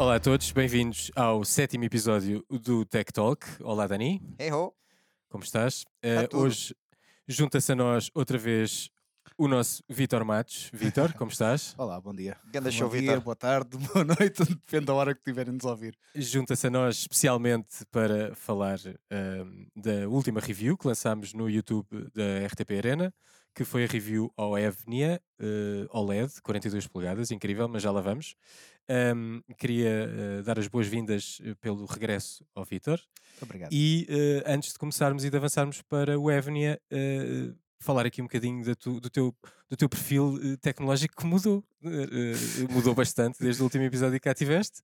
Olá a todos, bem-vindos ao sétimo episódio do Tech Talk. Olá, Dani, Hey ho! como estás? Tudo. hoje junta-se a nós outra vez o nosso Vitor Matos. Vitor, como estás? Olá, bom dia. Ganda bom show, dia, Vitor. boa tarde, boa noite, depende da hora que tiverem nos ouvir. Junta-se a nós especialmente para falar ahm, da última review que lançámos no YouTube da RTP Arena, que foi a review ao Evnia eh, OLED, 42 polegadas, incrível, mas já lá vamos. Ahm, queria eh, dar as boas-vindas eh, pelo regresso ao Vitor. Obrigado. E eh, antes de começarmos e de avançarmos para o Evnia, eh, falar aqui um bocadinho tu- do, teu, do teu perfil tecnológico que mudou. Mudou bastante desde o último episódio que cá tiveste.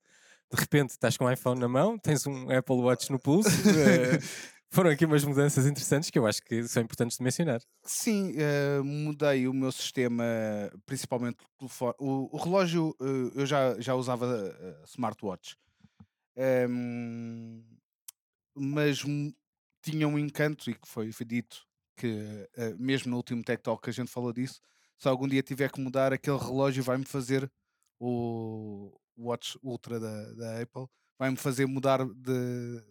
De repente estás com um iPhone na mão, tens um Apple Watch no pulso. eh, foram aqui umas mudanças interessantes que eu acho que são importantes de mencionar. Sim, eh, mudei o meu sistema, principalmente o telefone. O, o relógio, eh, eu já, já usava eh, smartwatch, Ehm, mas tinha um encanto, e que foi, foi dito que, mesmo no último Tech Talk a gente falou disso, se algum dia tiver que mudar, aquele relógio vai-me fazer o Watch Ultra da, da Apple, vai-me fazer mudar de,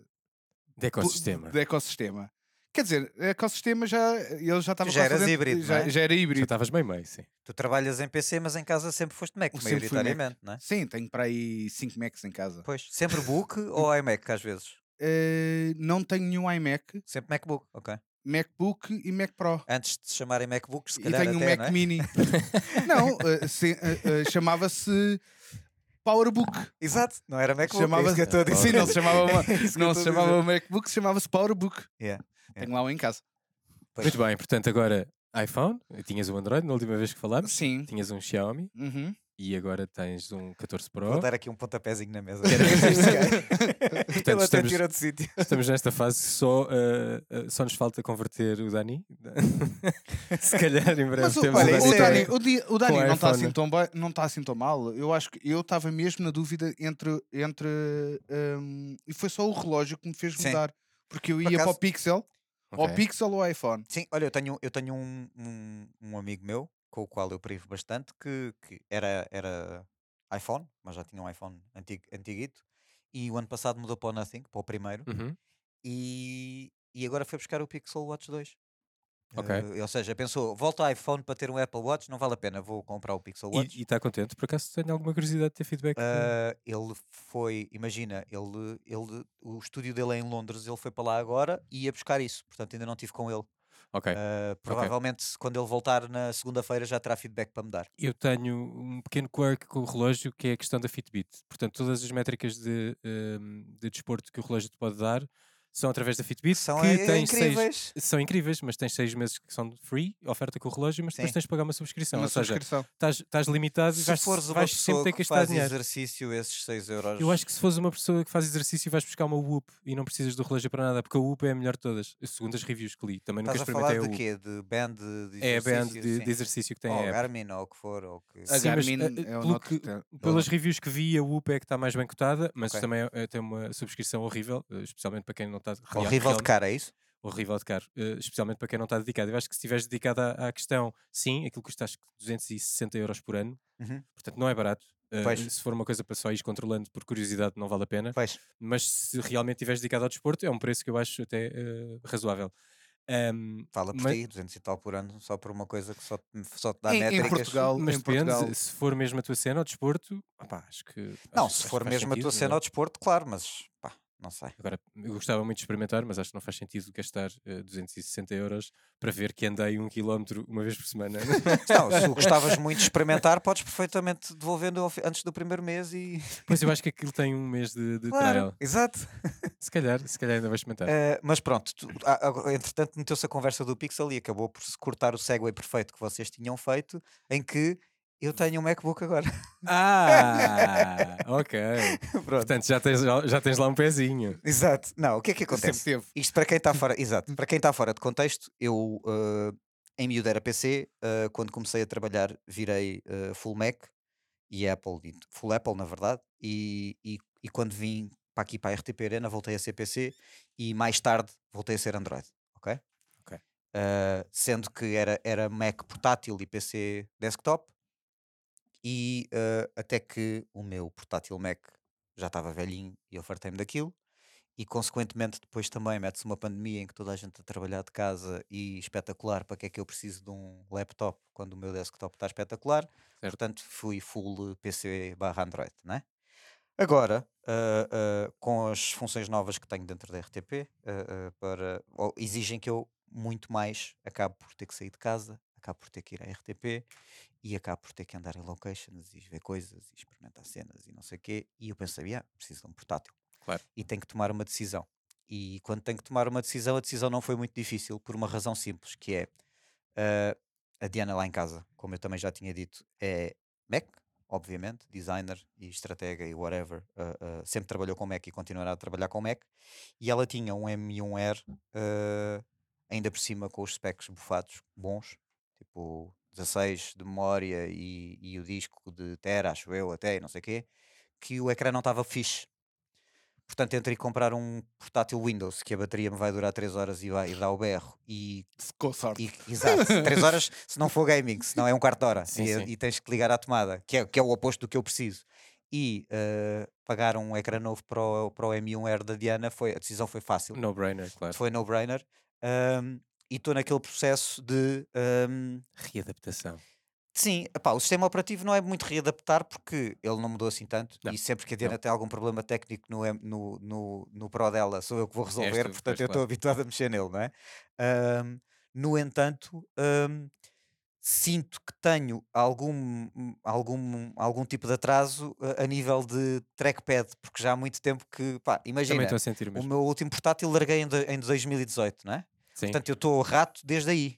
De ecossistema. de ecossistema. Quer dizer, ecossistema já ele já estava já eras dentro- híbrido, já, não é? já era Já híbrido. estavas meio meio, sim. Tu trabalhas em PC, mas em casa sempre foste Mac, Sempre fui Mac. maioritariamente, não é? Sim, tenho para aí 5 Macs em casa. Pois. Sempre book ou iMac, às vezes? Eh, não tenho nenhum iMac, Sempre MacBook, ok. MacBook e Mac Pro. Antes de se chamarem MacBooks, se E calhar tenho um até, Mac não é? Mini. não, eh, eh, chamava-se PowerBook. Exato, não era MacBook, é chamava isso que eu a. Sim, não se chamava, uma- É não se chamava. MacBook, se chamava-se PowerBook. Yeah, Tenho lá um em casa. Pois. Muito bem, portanto, agora iPhone, tinhas um Android na última vez que falámos, Sim. tinhas um Xiaomi Uhum. E agora tens um 14 Pro. Vou dar aqui um pontapézinho na mesa. Portanto, Ele até estamos- tirou de sítio. Estamos nesta fase só, eh, eh, só nos falta converter o Dani. Se calhar em breve Mas o, temos olha, o isso o Dani. é- Dani, o, Di- o Dani não está assim, tão bem- não está assim tão mal. Eu acho que eu estava mesmo na dúvida entre. entre hum, e foi só o relógio que me fez Sim. mudar. Porque eu Por ia para o acaso- Pixel, ou Ok. Pixel ou iPhone. Sim, olha, eu tenho, eu tenho um, um, um amigo meu com o qual eu privo bastante que, que era, era iPhone, mas já tinha um iPhone antigo, antiguito, e o ano passado mudou para o Nothing, para o primeiro, Uhum. e, e agora foi buscar o Pixel Watch 2. Ok. Eh, ou seja, pensou, volta ao iPhone para ter um Apple Watch, não vale a pena, vou comprar o Pixel Watch. E está contente? Por acaso tenho alguma curiosidade de ter feedback? Ah, ele foi, imagina, ele, ele, o estúdio dele é em Londres, ele foi para lá agora e ia buscar isso, portanto ainda não tive com ele. Ok. Ah, provavelmente quando ele voltar na segunda-feira já terá feedback para me dar. Eu tenho um pequeno quirk com o relógio que é a questão da Fitbit. Portanto, todas as métricas de, ehm, de desporto que o relógio te pode dar são através da Fitbit, São que tem seis, incríveis. são incríveis, mas tens seis meses que são free, oferta com o relógio, mas depois Sim. tens de pagar uma subscrição. uma Ou seja, subscrição. estás, estás limitado e Se vais, fores uma vais sempre pessoa ter que que gastar faz dinheiro. exercício, esses 6 euros. Eu acho que se fores uma pessoa que faz exercício vais buscar uma Whoop e não precisas do relógio para nada, porque a Whoop é a melhor de todas, segundo as reviews que li. Também nunca Estás a falar experimentei a de Whoop. quê? De band de, É a band exercício? de, de exercício que tem Ou a app. Garmin ou o que for. Ou que... A Sim, mas, Garmin é eh, o pelo que- Pelas reviews que vi, a Whoop é que está mais bem cotada, mas Ok. também eh, tem uma subscrição horrível, eh, especialmente para quem não está real- Horrível de cara, é isso? horrível de caro, eh, especialmente para quem não está dedicado. Eu acho que se estiveres dedicado à, à questão, sim, aquilo custa acho que 260 euros por ano, Uhum. portanto não é barato. Eh, Pois. se for uma coisa para só ir controlando por curiosidade, não vale a pena. Pois. Mas se realmente estiveres dedicado ao desporto, é um preço que eu acho até eh, razoável. Ahm, Fala por mas- ti, 200 e tal por ano, só por uma coisa que só, te- só te dá Em- em métricas. Portugal- mas em depende, Portugal- se for mesmo a tua cena, ao desporto, opá, acho que. Não, acho- se for mesmo a tua sentido, cena não é? ao desporto, claro, mas pá, não sei. Agora, eu gostava muito de experimentar, mas acho que não faz sentido gastar eh, 260 euros para ver que andei um quilómetro uma vez por semana. Não, se gostavas muito de experimentar, podes perfeitamente devolvendo antes do primeiro mês e. pois eu acho que aquilo tem um mês de, de Claro, trial. exato. Se calhar, se calhar ainda vais experimentar. Eh, mas pronto, tu- a- agora, entretanto meteu-se a conversa do Pixel e acabou por se cortar o segue perfeito que vocês tinham feito, em que eu tenho um MacBook agora. Ah, ok. Portanto, já tens, já tens lá um pezinho. Exato. Não, o que é que Sempre acontece? teve. Isto para quem está fora, exato, para quem está fora de contexto, eu eh, em miúdo era PC, eh, quando comecei a trabalhar virei eh, full Mac e Apple, full Apple na verdade, e, e, e quando vim para aqui para a RTP Arena voltei a ser PC e mais tarde voltei a ser Android, ok? Eh, sendo que era, era Mac portátil e PC desktop e eh, até que o meu portátil Mac já estava velhinho e eu fartei-me daquilo. E consequentemente depois também mete-se uma pandemia em que toda a gente a trabalhar de casa e espetacular, para que é que eu preciso de um laptop quando o meu desktop está espetacular? Portanto, fui full PC barra Android, não é? Agora, ah, ah, com as funções novas que tenho dentro da RTP, ah, para, exigem que eu muito mais acabe por ter que sair de casa, acabo por ter que ir à RTP e acabo por ter que andar em locations e ver coisas e experimentar cenas e não sei o quê. E eu pensei, ah, preciso de um portátil. Claro. E tenho que tomar uma decisão. E quando tenho que tomar uma decisão, a decisão não foi muito difícil por uma razão simples, que é ah, a Diana lá em casa, como eu também já tinha dito, é Mac, obviamente, designer e estratega e whatever, ah, ah, sempre trabalhou com Mac e continuará a trabalhar com Mac, e ela tinha um M1R, ah, ainda por cima com os specs bufados, bons, tipo 16 de memória e, e o disco de Tera, acho eu até, e não sei o quê, que o ecrã não estava fixe. Portanto, entre ir comprar um portátil Windows que a bateria me vai durar 3 horas e vai e dá o berro e Com sorte. e- exato, 3 horas se não for gaming, se não é um quarto de hora Sim, e, sim. e tens que ligar à tomada, que é, que é o oposto do que eu preciso. E eh, pagar um ecrã novo para o, para o M1R da Diana, foi, a decisão foi fácil, No-brainer, claro. foi no-brainer. ahm, e estou naquele processo de ahm, Readaptação. Sim, epá, o sistema operativo não é muito readaptar porque ele não mudou assim tanto Não, e sempre que a Diana tem algum problema técnico no, no, no, no Pro dela sou eu que vou resolver, tu, portanto eu estou claro. habituado a mexer nele, não é? Ahm, no entanto, ahm, sinto que tenho algum, algum, algum tipo de atraso a, a nível de trackpad, porque já há muito tempo que, pá, imagina, o meu último portátil larguei em, do- em 2018, não é? Sim. Portanto, eu estou rato desde aí.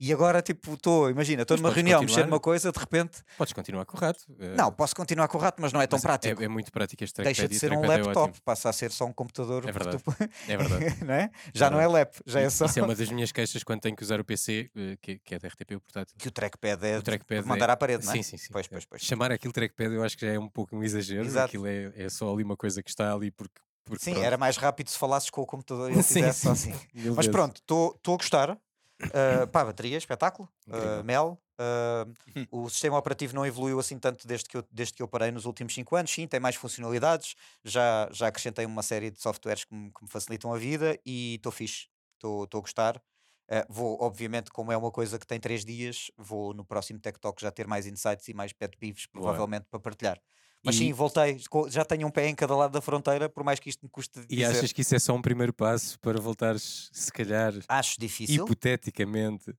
E agora, tipo, estou, imagina, estou numa reunião, mexer continuar. numa coisa, de repente, Podes continuar com o rato. eh, não, posso continuar com o rato, mas não é tão mas prático. É, é muito prático este trackpad. Deixa de ser um é laptop, ótimo. passa a ser só um computador. É verdade. tu- É verdade. não é? Já não é lap, já é só. Isso é uma das minhas queixas quando tenho que usar o PC, eh, que, que é da RTP, o portátil. Que o trackpad é O de trackpad mandar é- à parede, não é? Sim, sim, sim. Pois, É. pois, pois. Chamar aquilo trackpad eu acho que já é um pouco um exagero. Exato. Aquilo é, é só ali uma coisa que está ali porque. Porque Sim, pronto, era mais rápido se falasses com o computador e ele fizesse só sim. assim. Mas pronto, estou a gostar. Uh, pá, bateria, espetáculo. Uh. Mel. uh, o sistema operativo não evoluiu assim tanto desde que, eu, desde que eu parei nos últimos 5 anos. Sim, tem mais funcionalidades. Já, já acrescentei uma série de softwares que me, que me facilitam a vida e estou fixe. Estou a gostar. Uh, vou, obviamente, como é uma coisa que tem 3 dias, vou no próximo Tech Talk já ter mais insights e mais pet peeves, Boa. provavelmente, para partilhar. Mas E- sim, voltei. Já tenho um pé em cada lado da fronteira, por mais que isto me custe E dizer. achas que isso é só um primeiro passo para voltares, se calhar, Acho difícil. hipoteticamente.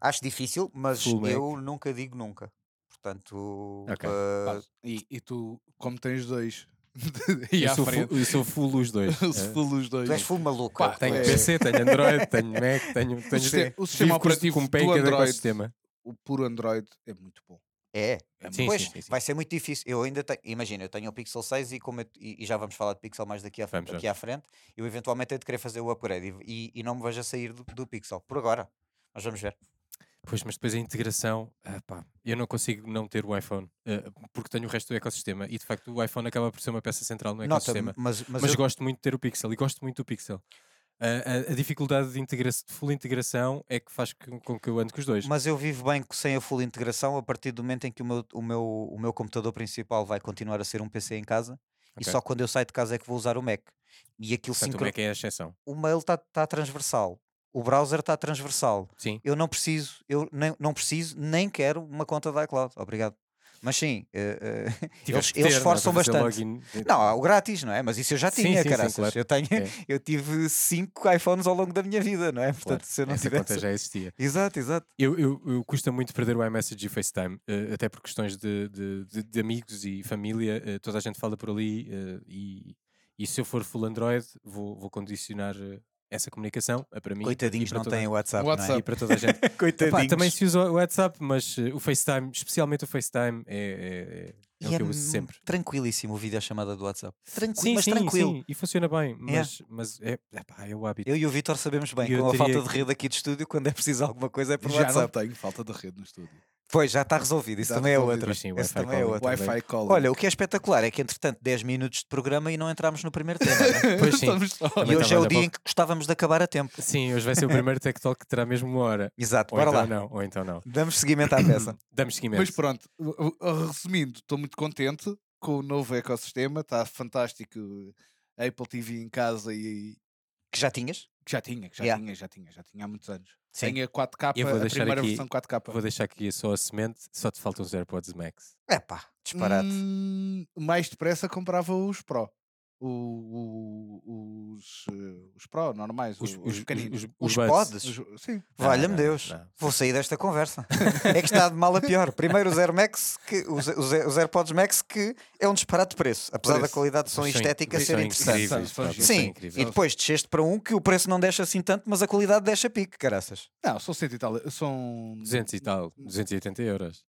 Acho difícil, mas Full eu nunca digo nunca. Portanto, Ok. uh, e, e tu, como tens dois e Eu sou, frente, full, eu sou full os dois. os eh. full os dois. tu és full maluco. Pá, é o Tenho. É. PC, tenho Android, tenho Mac, tenho, tenho sistema- o sistema operativo com um pé em cada Android ecossistema. O puro Android é muito bom. É, É Sim, pois sim, sim, vai ser muito difícil. Eu ainda tenho, imagina, eu tenho o Pixel 6 e, como eu- e, e já vamos falar de Pixel mais daqui, à, Vamos, aqui vamos. à frente. Eu eventualmente hei de querer fazer o upgrade e, e, não me vejo a sair do, do Pixel por agora. Mas vamos ver. Pois, mas depois a integração, ah, pá, eu não consigo não ter o iPhone, eh, porque tenho o resto do ecossistema e de facto o iPhone acaba por ser uma peça central no Nota, ecossistema. mas, mas, Mas, eu- gosto muito de ter o Pixel e gosto muito do Pixel. A, a- dificuldade de, integra de full integração é que faz com, com que eu ande com os dois. Mas eu vivo bem sem a full integração a partir do momento em que o meu, o meu, o meu computador principal vai continuar a ser um PC em casa e Ok. só quando eu saio de casa é que vou usar o Mac. E aquilo Portanto, o sincro... Mac é a exceção. o mail está tá transversal, o browser está transversal. Sim. Eu não preciso, eu nem, não preciso, nem quero uma conta da iCloud. Obrigado. Mas sim, Tiveste que eles ter, não é? bastante. não, o grátis, não é? Mas isso eu já Sim, tinha, sim, sim, caraças. claro. Eu, tenho, É. eu tive cinco iPhones ao longo da minha vida, não é? Portanto, Claro, se eu não Essa tivesse. conta já existia. Exato, exato. Eu, eu, eu custa muito perder o iMessage e o FaceTime, eh, até por questões de, de, de- de amigos e família, toda a gente fala por ali e, e se eu for full Android vou, vou condicionar essa comunicação eh, para mim Coitadinhos não têm WhatsApp, WhatsApp. não e para toda a gente. é? Epá, Coitadinhos. também se usa o WhatsApp, mas eh, o FaceTime, especialmente o FaceTime, é, é, é, é o que eu uso sempre. tranquilíssimo o videochamada do WhatsApp. Tranquilo, Sim, mas sim, tranquilo. sim, e funciona bem, É. mas, mas é, epá, é o hábito. Eu e o Vitor sabemos bem, eu com a falta de rede aqui de estúdio, quando é preciso alguma coisa é por Já não WhatsApp. tenho falta de rede no estúdio. Pois, já está resolvido. Isso também é outra. Mas sim, o Esse Wi-Fi também é outra. Wi-Fi calling. Olha, o que é espetacular é que, entretanto, 10 minutos de programa e não entramos no primeiro tema. né? Pois sim. E hoje é o dia pouco. em que gostávamos de acabar a tempo. Sim, hoje vai ser o primeiro Tech Talk que terá mesmo uma hora. Exato, Ou bora então lá. não, ou então não. Damos seguimento à peça. Damos seguimento. Mas pronto, resumindo, estou muito contente. com o novo ecossistema, está fantástico. A Apple TV em casa e Que já tinhas? que já tinha, que já Yeah. tinha, já tinha, já tinha há muitos anos. Sim. Tem a 4K, Eu vou a primeira aqui- versão 4K. Vou deixar aqui só a semente, só te faltam os AirPods Max. É pá, disparate. Hum, mais depressa comprava os Pro. O- o- os, eh, os Pro normais, Os, os, os, pequeninos. os, Os buds. pods? Os- sim. Valha-me Deus. não. Vou sair desta conversa. é que está de mal a pior. Primeiro os Air Max, que, os, os, os AirPods Max, que é um disparate de preço. Apesar da Preço. qualidade de som estética ser interessante. São- Sim, e depois desceste para um que o preço não deixa assim tanto, mas a qualidade deixa pique, caraças. Não, são 100 e tal. São 200 e tal, 280 euros.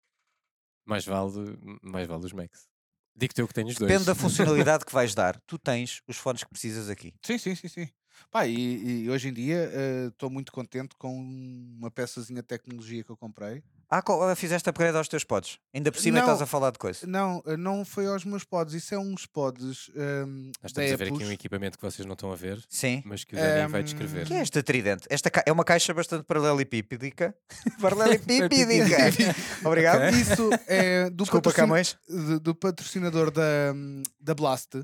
Mais vale, mais vale os Max. Digo-te eu que tenho os dois. Depende da funcionalidade que vais dar. Tu tens os fones que precisas aqui. Sim, sim, sim, sim. Pá, e, e hoje em dia estou muito contente com uma peçazinha de tecnologia que eu comprei. Ah, co- fizeste upgrade aos teus pods. Ainda por cima Não. estás a falar de coisa. Não, eh, não foi aos meus pods. Isso é uns pods um, Nós da estamos a ver aqui um equipamento que vocês não estão a ver, Sim. mas que o Dani vai Ehm, descrever. O que é esta tridente? Esta é uma caixa bastante paralelepípedica. paralelepípedica. Obrigado. Ok. Isso é do, Desculpa, patrocin- do patrocinador da, da Blast.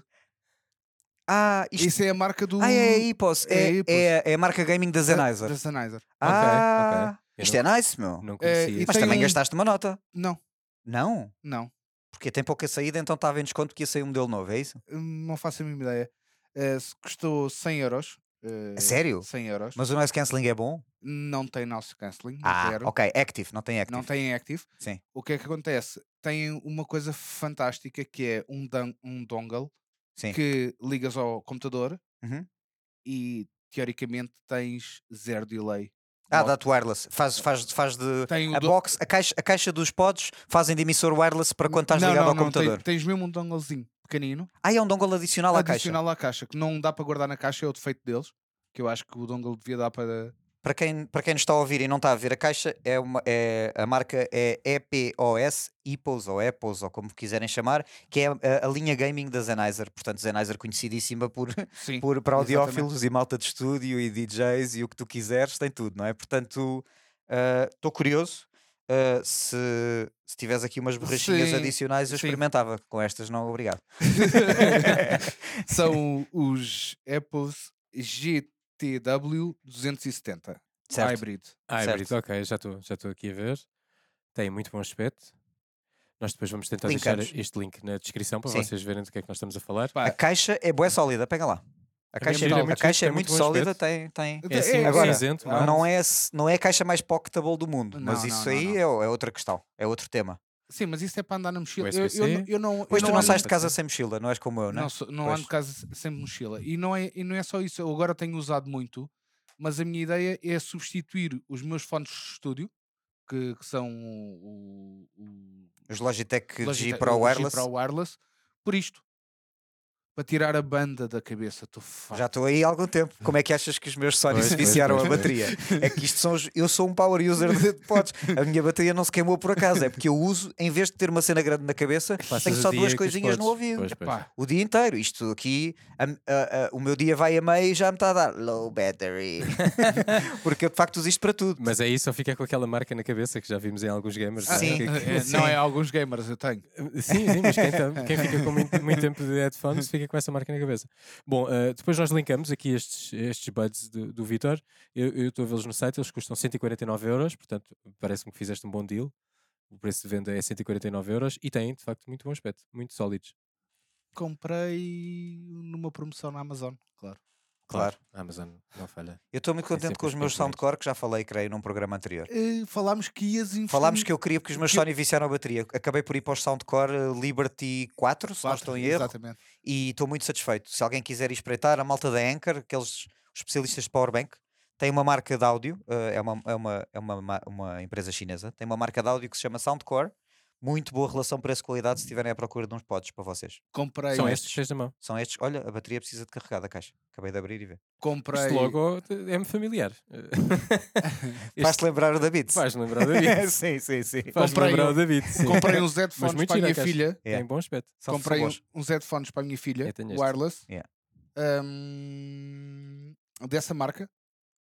Ah, isto Isso é a marca do. Ah, é a Ipos. é É, a Ipos. é, é a marca gaming da da- Sennheiser. da Sennheiser. Ah, ok. Eu isto é nice, meu. Não Eh, conhecia. e Mas também um- gastaste uma nota. Não, Não, não. porque tem pouca saída, então estava em desconto que ia sair um modelo novo, é isso? Não faço a mínima ideia. Se custou 100 euros. eh, A sério? 100 euros. Mas o noise cancelling é bom? Não tem noise cancelling. Não Ah, quero. ok. Active, não tem active. Não tem active. Sim. O que é que acontece? Tem uma coisa fantástica que é um, dan- um dongle Sim. que ligas ao computador Uhum. e teoricamente tens zero delay. Ah, Mo- dá-te wireless. Faz, faz, faz de. Tem A do- box, a caixa, a caixa dos pods fazem de emissor wireless para quando estás não, ligado não, ao não, computador. Tens, tens mesmo um donglezinho pequenino Ah, é um dongle adicional à caixa. adicional à caixa que não dá para guardar na caixa, é o defeito deles. Que eu acho que o dongle devia dar para. Para quem, para quem nos está a ouvir e não está a ver a caixa, é uma, é, a marca é EPOS, EPOS ou EPOS, ou como quiserem chamar, que é a, a linha gaming da Sennheiser. Portanto, Sennheiser conhecidíssima por, Sim. por, para exatamente. audiófilos e malta de estúdio e DJs e o que tu quiseres, tem tudo, não é? Portanto, estou curioso. ah, se, se tiveres aqui umas borrachinhas Sim, adicionais, eu sim. experimentava. Com estas, não, obrigado. São os Apples GTW 270 Certo. Hybrid. Ah, certo. ok, já estou já aqui a ver. Tem muito bom aspecto. Nós depois vamos tentar Linkamos. deixar este link na descrição para Sim. vocês verem do que é que nós estamos a falar. Pá, A caixa é boa sólida, pega lá. A É caixa, é, é a muito caixa é muito muito sólida, tem, tem, É assim, Agora, cinzento, não é? não é, não é a caixa mais pocketable do mundo, mas Não, isso não, aí. É, é outra questão, é outro tema. Sim, mas isso é para andar na mochila. Eu, eu, não- eu não, Pois eu tu não sais de casa sem mochila, não és como eu, não é? Não, não Pois. ando de casa sem mochila. E não, é, e não é só isso. Eu agora tenho usado muito, mas a minha ideia é substituir os meus fones de estúdio, que, que são o, o Os Logitech, G Logitech- Pro o G Wireless, Pro Wireless, por isto. Para tirar a banda da cabeça. Estou já estou aí há algum tempo. Como é que achas que os meus Sony se pois, viciaram pois, a pois. bateria? É que isto são os, eu sou um power user de pods. A minha bateria não se queimou por acaso, é porque eu uso, em vez de ter uma cena grande na cabeça, Passas tenho só duas coisinhas no ouvido. Pois, pois. Pá, O dia inteiro, isto aqui, a- a- a- o meu dia vai a meio e já me está a dar low battery. Porque eu de facto uso isto para tudo. Mas aí só fica com aquela marca na cabeça que já vimos em alguns gamers. ah, não é? Sim. Que- que- é, sim. não é alguns gamers, eu tenho. Sim, sim, mas quem, tá- quem fica com muito, muito tempo de headphones fica com essa marca na cabeça. Bom, eh, depois nós linkamos aqui estes, estes buds do, do Vitor. Eu estou a vê-los no site, eles custam 149 euros, portanto parece-me que fizeste um bom deal. O preço de venda é 149 euros e têm de facto muito bom aspecto, muito sólidos. Comprei numa promoção na Amazon, claro. Claro. A Amazon não falha. Eu estou muito Tem contente sempre com os meus Soundcore, que já falei, creio, num programa anterior. Eh, falámos que ias investir. Falámos que eu queria porque os meus que- Sony viciaram a bateria. Acabei por ir para os Soundcore eh, Liberty 4, se não Quatro, estou em erro, Exatamente. e estou muito satisfeito. Se alguém quiser espreitar, a malta da Anchor, aqueles especialistas de Powerbank, tem uma marca de áudio, eh, é, uma, é, uma, é uma, ma- uma empresa chinesa, tem uma marca de áudio que se chama Soundcore. Muito boa relação preço-qualidade se estiverem à procura de uns pods para vocês. Comprei, São estes. tens na mão. São estes. Olha, a bateria precisa de carregar da caixa. Acabei de abrir e ver. comprei. Este logo é-me familiar. Faz-te lembrar o David. Faz-me lembrar o David. sim, sim, sim. Comprei lembrar um- o David. sim. comprei uns headphones para a minha caixa. filha. Yeah. Tem bom aspecto. Comprei um- uns headphones para a minha filha, wireless, Yeah. hum, dessa marca,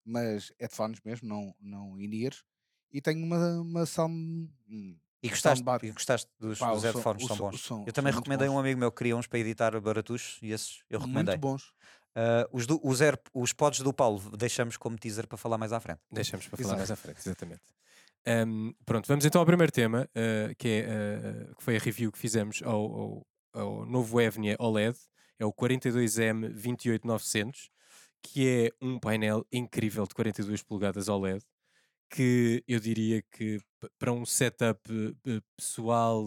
mas headphones mesmo, não, não in-ears. E tenho uma, uma sound, hum, E gostaste, soundbar. e gostaste dos, Pá, dos headphones, são bons. som- Eu também recomendei a bons. um amigo meu que queria uns para editar baratos e esses eu recomendei. Muito bons. Ah, os, do, os, Air- os pods do Paulo deixamos como teaser para falar mais à frente. Deixamos para falar Exato. mais à frente, exatamente. Ahm, pronto, vamos então ao primeiro tema, ah, que, é, ah, que foi a review que fizemos ao, ao, ao novo Evnia OLED, é o 42M28900, que é um painel incrível de 42 polegadas OLED, que eu diria que para um setup eh, pessoal,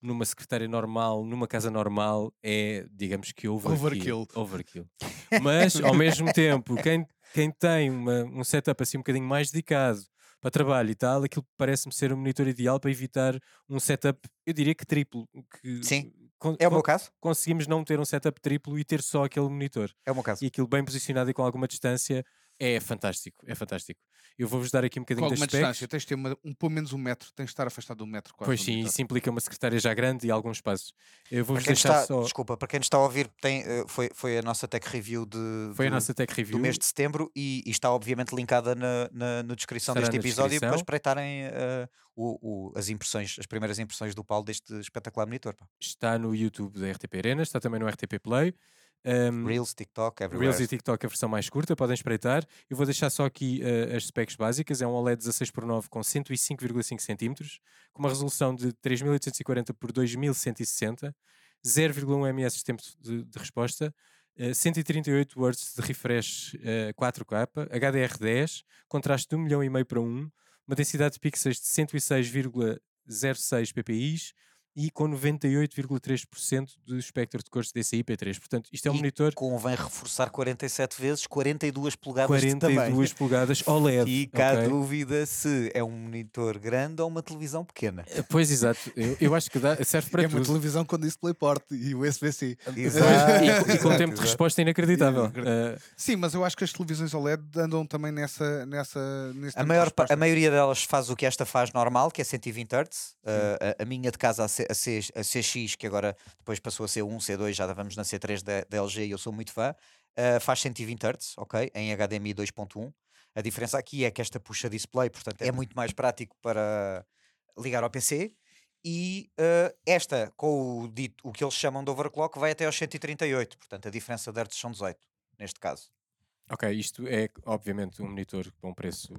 numa secretária normal, numa casa normal, é, digamos que overkill. Overkill. overkill. Mas, ao mesmo tempo, quem, quem tem uma- um setup assim um bocadinho mais dedicado para trabalho e tal, aquilo parece-me ser um monitor ideal para evitar um setup, eu diria que triplo. Que Sim, É o meu caso. conseguimos não ter um setup triplo e ter só aquele monitor. É o meu caso. E aquilo bem posicionado e com alguma distância é fantástico, é fantástico. Eu vou-vos dar aqui um bocadinho specs. distância, tens de ter uma- um, pelo menos um metro, tens de estar afastado de um metro quase. Pois do sim, isso implica uma secretária já grande e alguns passos. Eu Para vou-vos deixar está, só. Desculpa, para quem nos está a ouvir, tem, eh, foi, foi a nossa tech review de, Foi a do, nossa tech do review. mês de setembro e, e está obviamente linkada na, na, na descrição Estará deste na episódio para descrição. espreitarem eh, o, o- as impressões, as primeiras impressões do Paulo deste espetacular monitor. pá. Está no YouTube da RTP Arena, está também no RTP Play. Um, Reels, TikTok, everywhere. Reels e TikTok a versão mais curta, podem espreitar. Eu vou deixar só aqui eh, as specs básicas. É um OLED 16 por 9 com 105,5 cm, com uma resolução de 3840 por 2160, 0,1 ms de tempo de, de resposta, eh, 138 Hz de refresh eh, 4K, HDR10, contraste de 1 milhão e meio para 1, uma densidade de pixels de 106,06 ppi e com 98,3% do espectro de cores DCI P3. Portanto, isto é um E monitor Convém reforçar 47 vezes, 42 polegadas de tamanho. 42 polegadas OLED. Fica a ok? dúvida se é um monitor grande ou uma televisão pequena. Eh, Pois, exato. Eu, eu acho que dá, serve para é uma tudo. televisão com DisplayPort e USB-C. Exato. E, e com Exato, tempo de resposta inacreditável. Inacre- Eh, Sim, mas eu acho que as televisões OLED andam também nessa. nessa nesse A, de maior, a maioria delas faz o que esta faz normal, que é 120 Hz. Uh, a, a minha de casa, a, C, a, C- a CX, que agora depois passou a ser 1, C2, já vamos na C3 da, da LG e eu sou muito fã, uh, faz 120 Hz, ok? Em HDMI 2.1. A diferença aqui é que esta puxa display, portanto é muito mais prático para ligar ao PC. E uh, esta, com o, dito, o que eles chamam de overclock, vai até aos 138. Portanto, a diferença de hertz são 18, neste caso. ok, isto é obviamente um monitor com um preço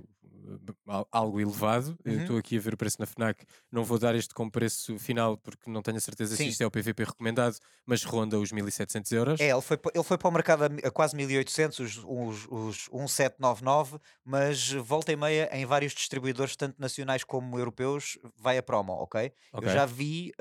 algo elevado. Eu Uhum. Estou aqui a ver o preço na FNAC. Não vou dar este como preço final porque não tenho a certeza Sim. se isto é o PVP recomendado, mas ronda os 1700 euros. É, ele foi, ele foi para o mercado a, quase 1800, os, os, os 1799, mas volta e meia em vários distribuidores, tanto nacionais como europeus, vai a promo, ok? Ok. Eu já vi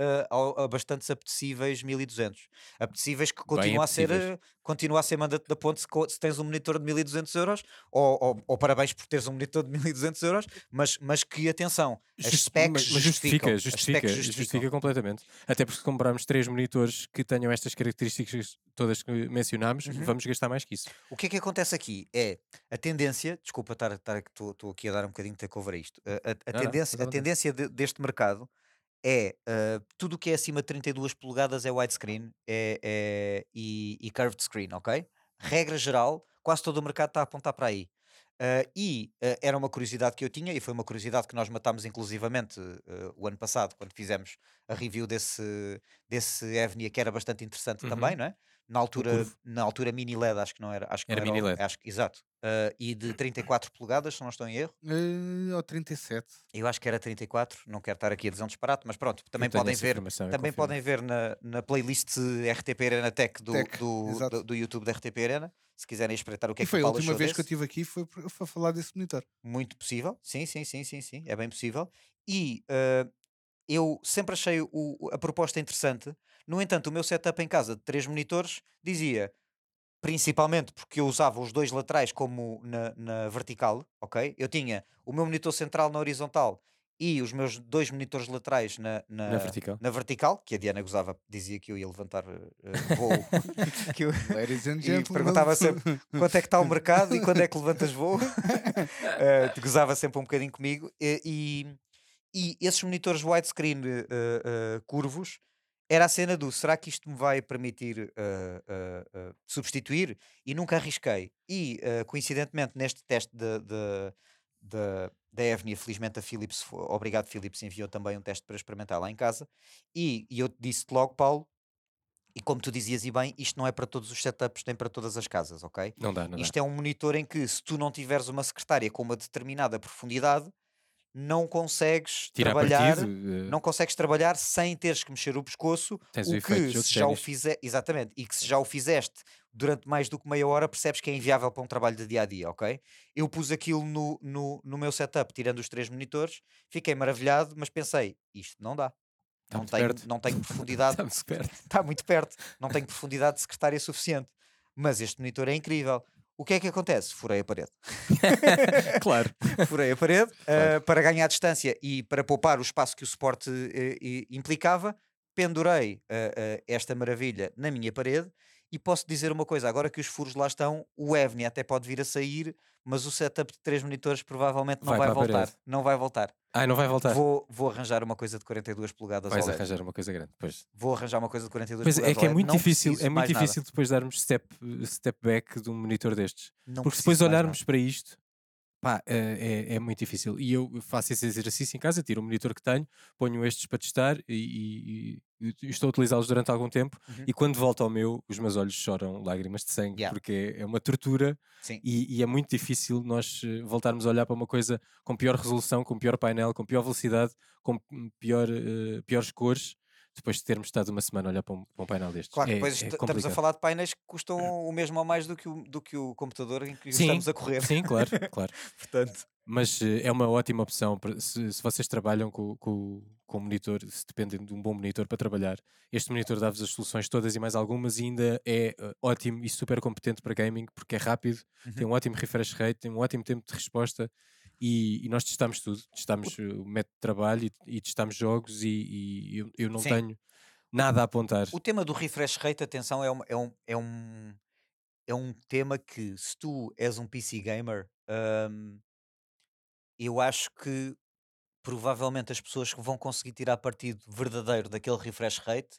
a bastantes apetecíveis 1200. Apetecíveis que continua a ser, ah, continua a ser mandate da ponte se, se tens um monitor de 1200 euros, ou, ou, ou parabéns por teres um monitor de 1200 euros, mas, mas que atenção, as Just- specs justifica, justifica, justifica, completamente. Até porque se comprarmos três monitores que tenham estas características todas que mencionámos, Uhum. vamos gastar mais que isso. O que é que acontece aqui? É a tendência, desculpa estar, estar estou aqui a dar um bocadinho de takeover a isto. A, a- a Não, não, tendência, à a tendência de- deste mercado é ah, tudo o que é acima de 32 polegadas é widescreen é, é- e, e curved screen, ok? Regra geral, quase todo o mercado está a apontar para aí. Ah, e ah, era uma curiosidade que eu tinha, e foi uma curiosidade que nós matámos inclusivamente ah, o ano passado, quando fizemos a review desse, desse Evnia, que era bastante interessante Uhum. também, não é? Na altura, na altura mini LED, acho que não era. Acho que Era não mini LED. Acho, exato. Ah, e de 34 polegadas, se não estou em erro. Eh, ou 37. Eu acho que era 34, não quero estar aqui a dizer um disparate, mas pronto, também podem ver, também podem ver na, na playlist RTP Arena Tech do, Tech, do, do, do YouTube da RTP Arena, se quiserem espreitar o que E é que foi a última vez que eu desse. estive aqui foi para falar desse monitor. Muito possível, sim, sim, sim, sim, sim, é bem possível. E ah, eu sempre achei o- a proposta interessante. No entanto, o meu setup em casa de três monitores dizia, principalmente porque eu usava os dois laterais como na, na vertical, ok? Eu tinha o meu monitor central na horizontal e os meus dois monitores laterais na, na, Na vertical. na vertical, que a Diana gozava, dizia que eu ia levantar eh, voo, que eu- Ladies and E gentlemen. perguntava sempre quanto é que está o mercado e quando é que levantas voo. Te gozava sempre um bocadinho comigo. E, e, e esses monitores widescreen eh, eh, curvos era a cena do será que isto me vai permitir eh, eh, eh, substituir? E nunca arrisquei. E coincidentemente neste teste de, de, de, da Evnia, felizmente a Philips, obrigado Philips, enviou também um teste para experimentar lá em casa. E, e eu disse-te logo, Paulo, e como tu dizias e bem, isto não é para todos os setups, nem para todas as casas, ok? Não dá, não dá. Isto é um monitor em que, se tu não tiveres uma secretária com uma determinada profundidade, não consegues Tirar trabalhar, partido, eh, não consegues trabalhar sem teres que mexer o pescoço, Tens o o que se já o fizer, exatamente, e que se já o fizeste durante mais do que meia hora, percebes que é inviável para um trabalho de dia a dia, ok? Eu pus aquilo no, no, no meu setup, tirando os três monitores, fiquei maravilhado, mas pensei, isto não dá. Tá Não tenho, perto. não tenho profundidade Está muito perto. está muito perto, não tenho profundidade de secretária suficiente. Mas este monitor é incrível. O que é que acontece? Furei a parede. claro. Furei a parede Claro. eh, para ganhar distância e para poupar o espaço que o suporte eh, i- implicava. Pendurei eh, eh, esta maravilha na minha parede e posso dizer uma coisa: agora que os furos lá estão, o Evni até pode vir a sair, mas o setup de três monitores provavelmente não Vai vai, voltar. parede. Não vai voltar. Ai, não vai voltar. Vou, vou arranjar uma coisa de 42 polegadas Vais OLED. arranjar uma coisa grande. Pois. Vou arranjar uma coisa de 42 Pois é polegadas que é OLED. muito Não difícil, é muito nada. difícil depois darmos step, step back de um monitor destes. Não Porque depois olharmos para isto, pá, eh, é, é muito difícil. E eu faço esse exercício em casa, tiro o monitor que tenho, ponho estes para testar e- e estou a utilizá-los durante algum tempo. Uhum. E quando volto ao meu, os meus olhos choram lágrimas de sangue, Yeah. porque é uma tortura e, e é muito difícil nós eh, voltarmos a olhar para uma coisa com pior resolução, com pior painel, com pior velocidade, com pior, eh, piores cores, depois de termos estado uma semana a olhar para um, para um painel destes. Claro, é, depois é est- estamos a falar de painéis que custam o mesmo ou mais do que o, do que o computador em que Sim, estamos a correr. Sim, claro, claro. Portanto, Mas eh, é uma ótima opção para- se, se vocês trabalham com, com, com monitor, se dependem de um bom monitor para trabalhar. Este monitor dá-vos as soluções todas e mais algumas e ainda é eh, ótimo e super competente para gaming porque é rápido, tem um ótimo refresh rate, tem um ótimo tempo de resposta e, e nós testamos tudo. Testamos eh, o método de trabalho e, e testamos jogos e, e eu, eu não Sim. tenho nada a apontar. o tema do refresh rate, atenção, é, uma- é, um, é, um, é um tema que, se tu és um PC gamer, hum, eu acho que provavelmente as pessoas que vão conseguir tirar partido verdadeiro daquele refresh rate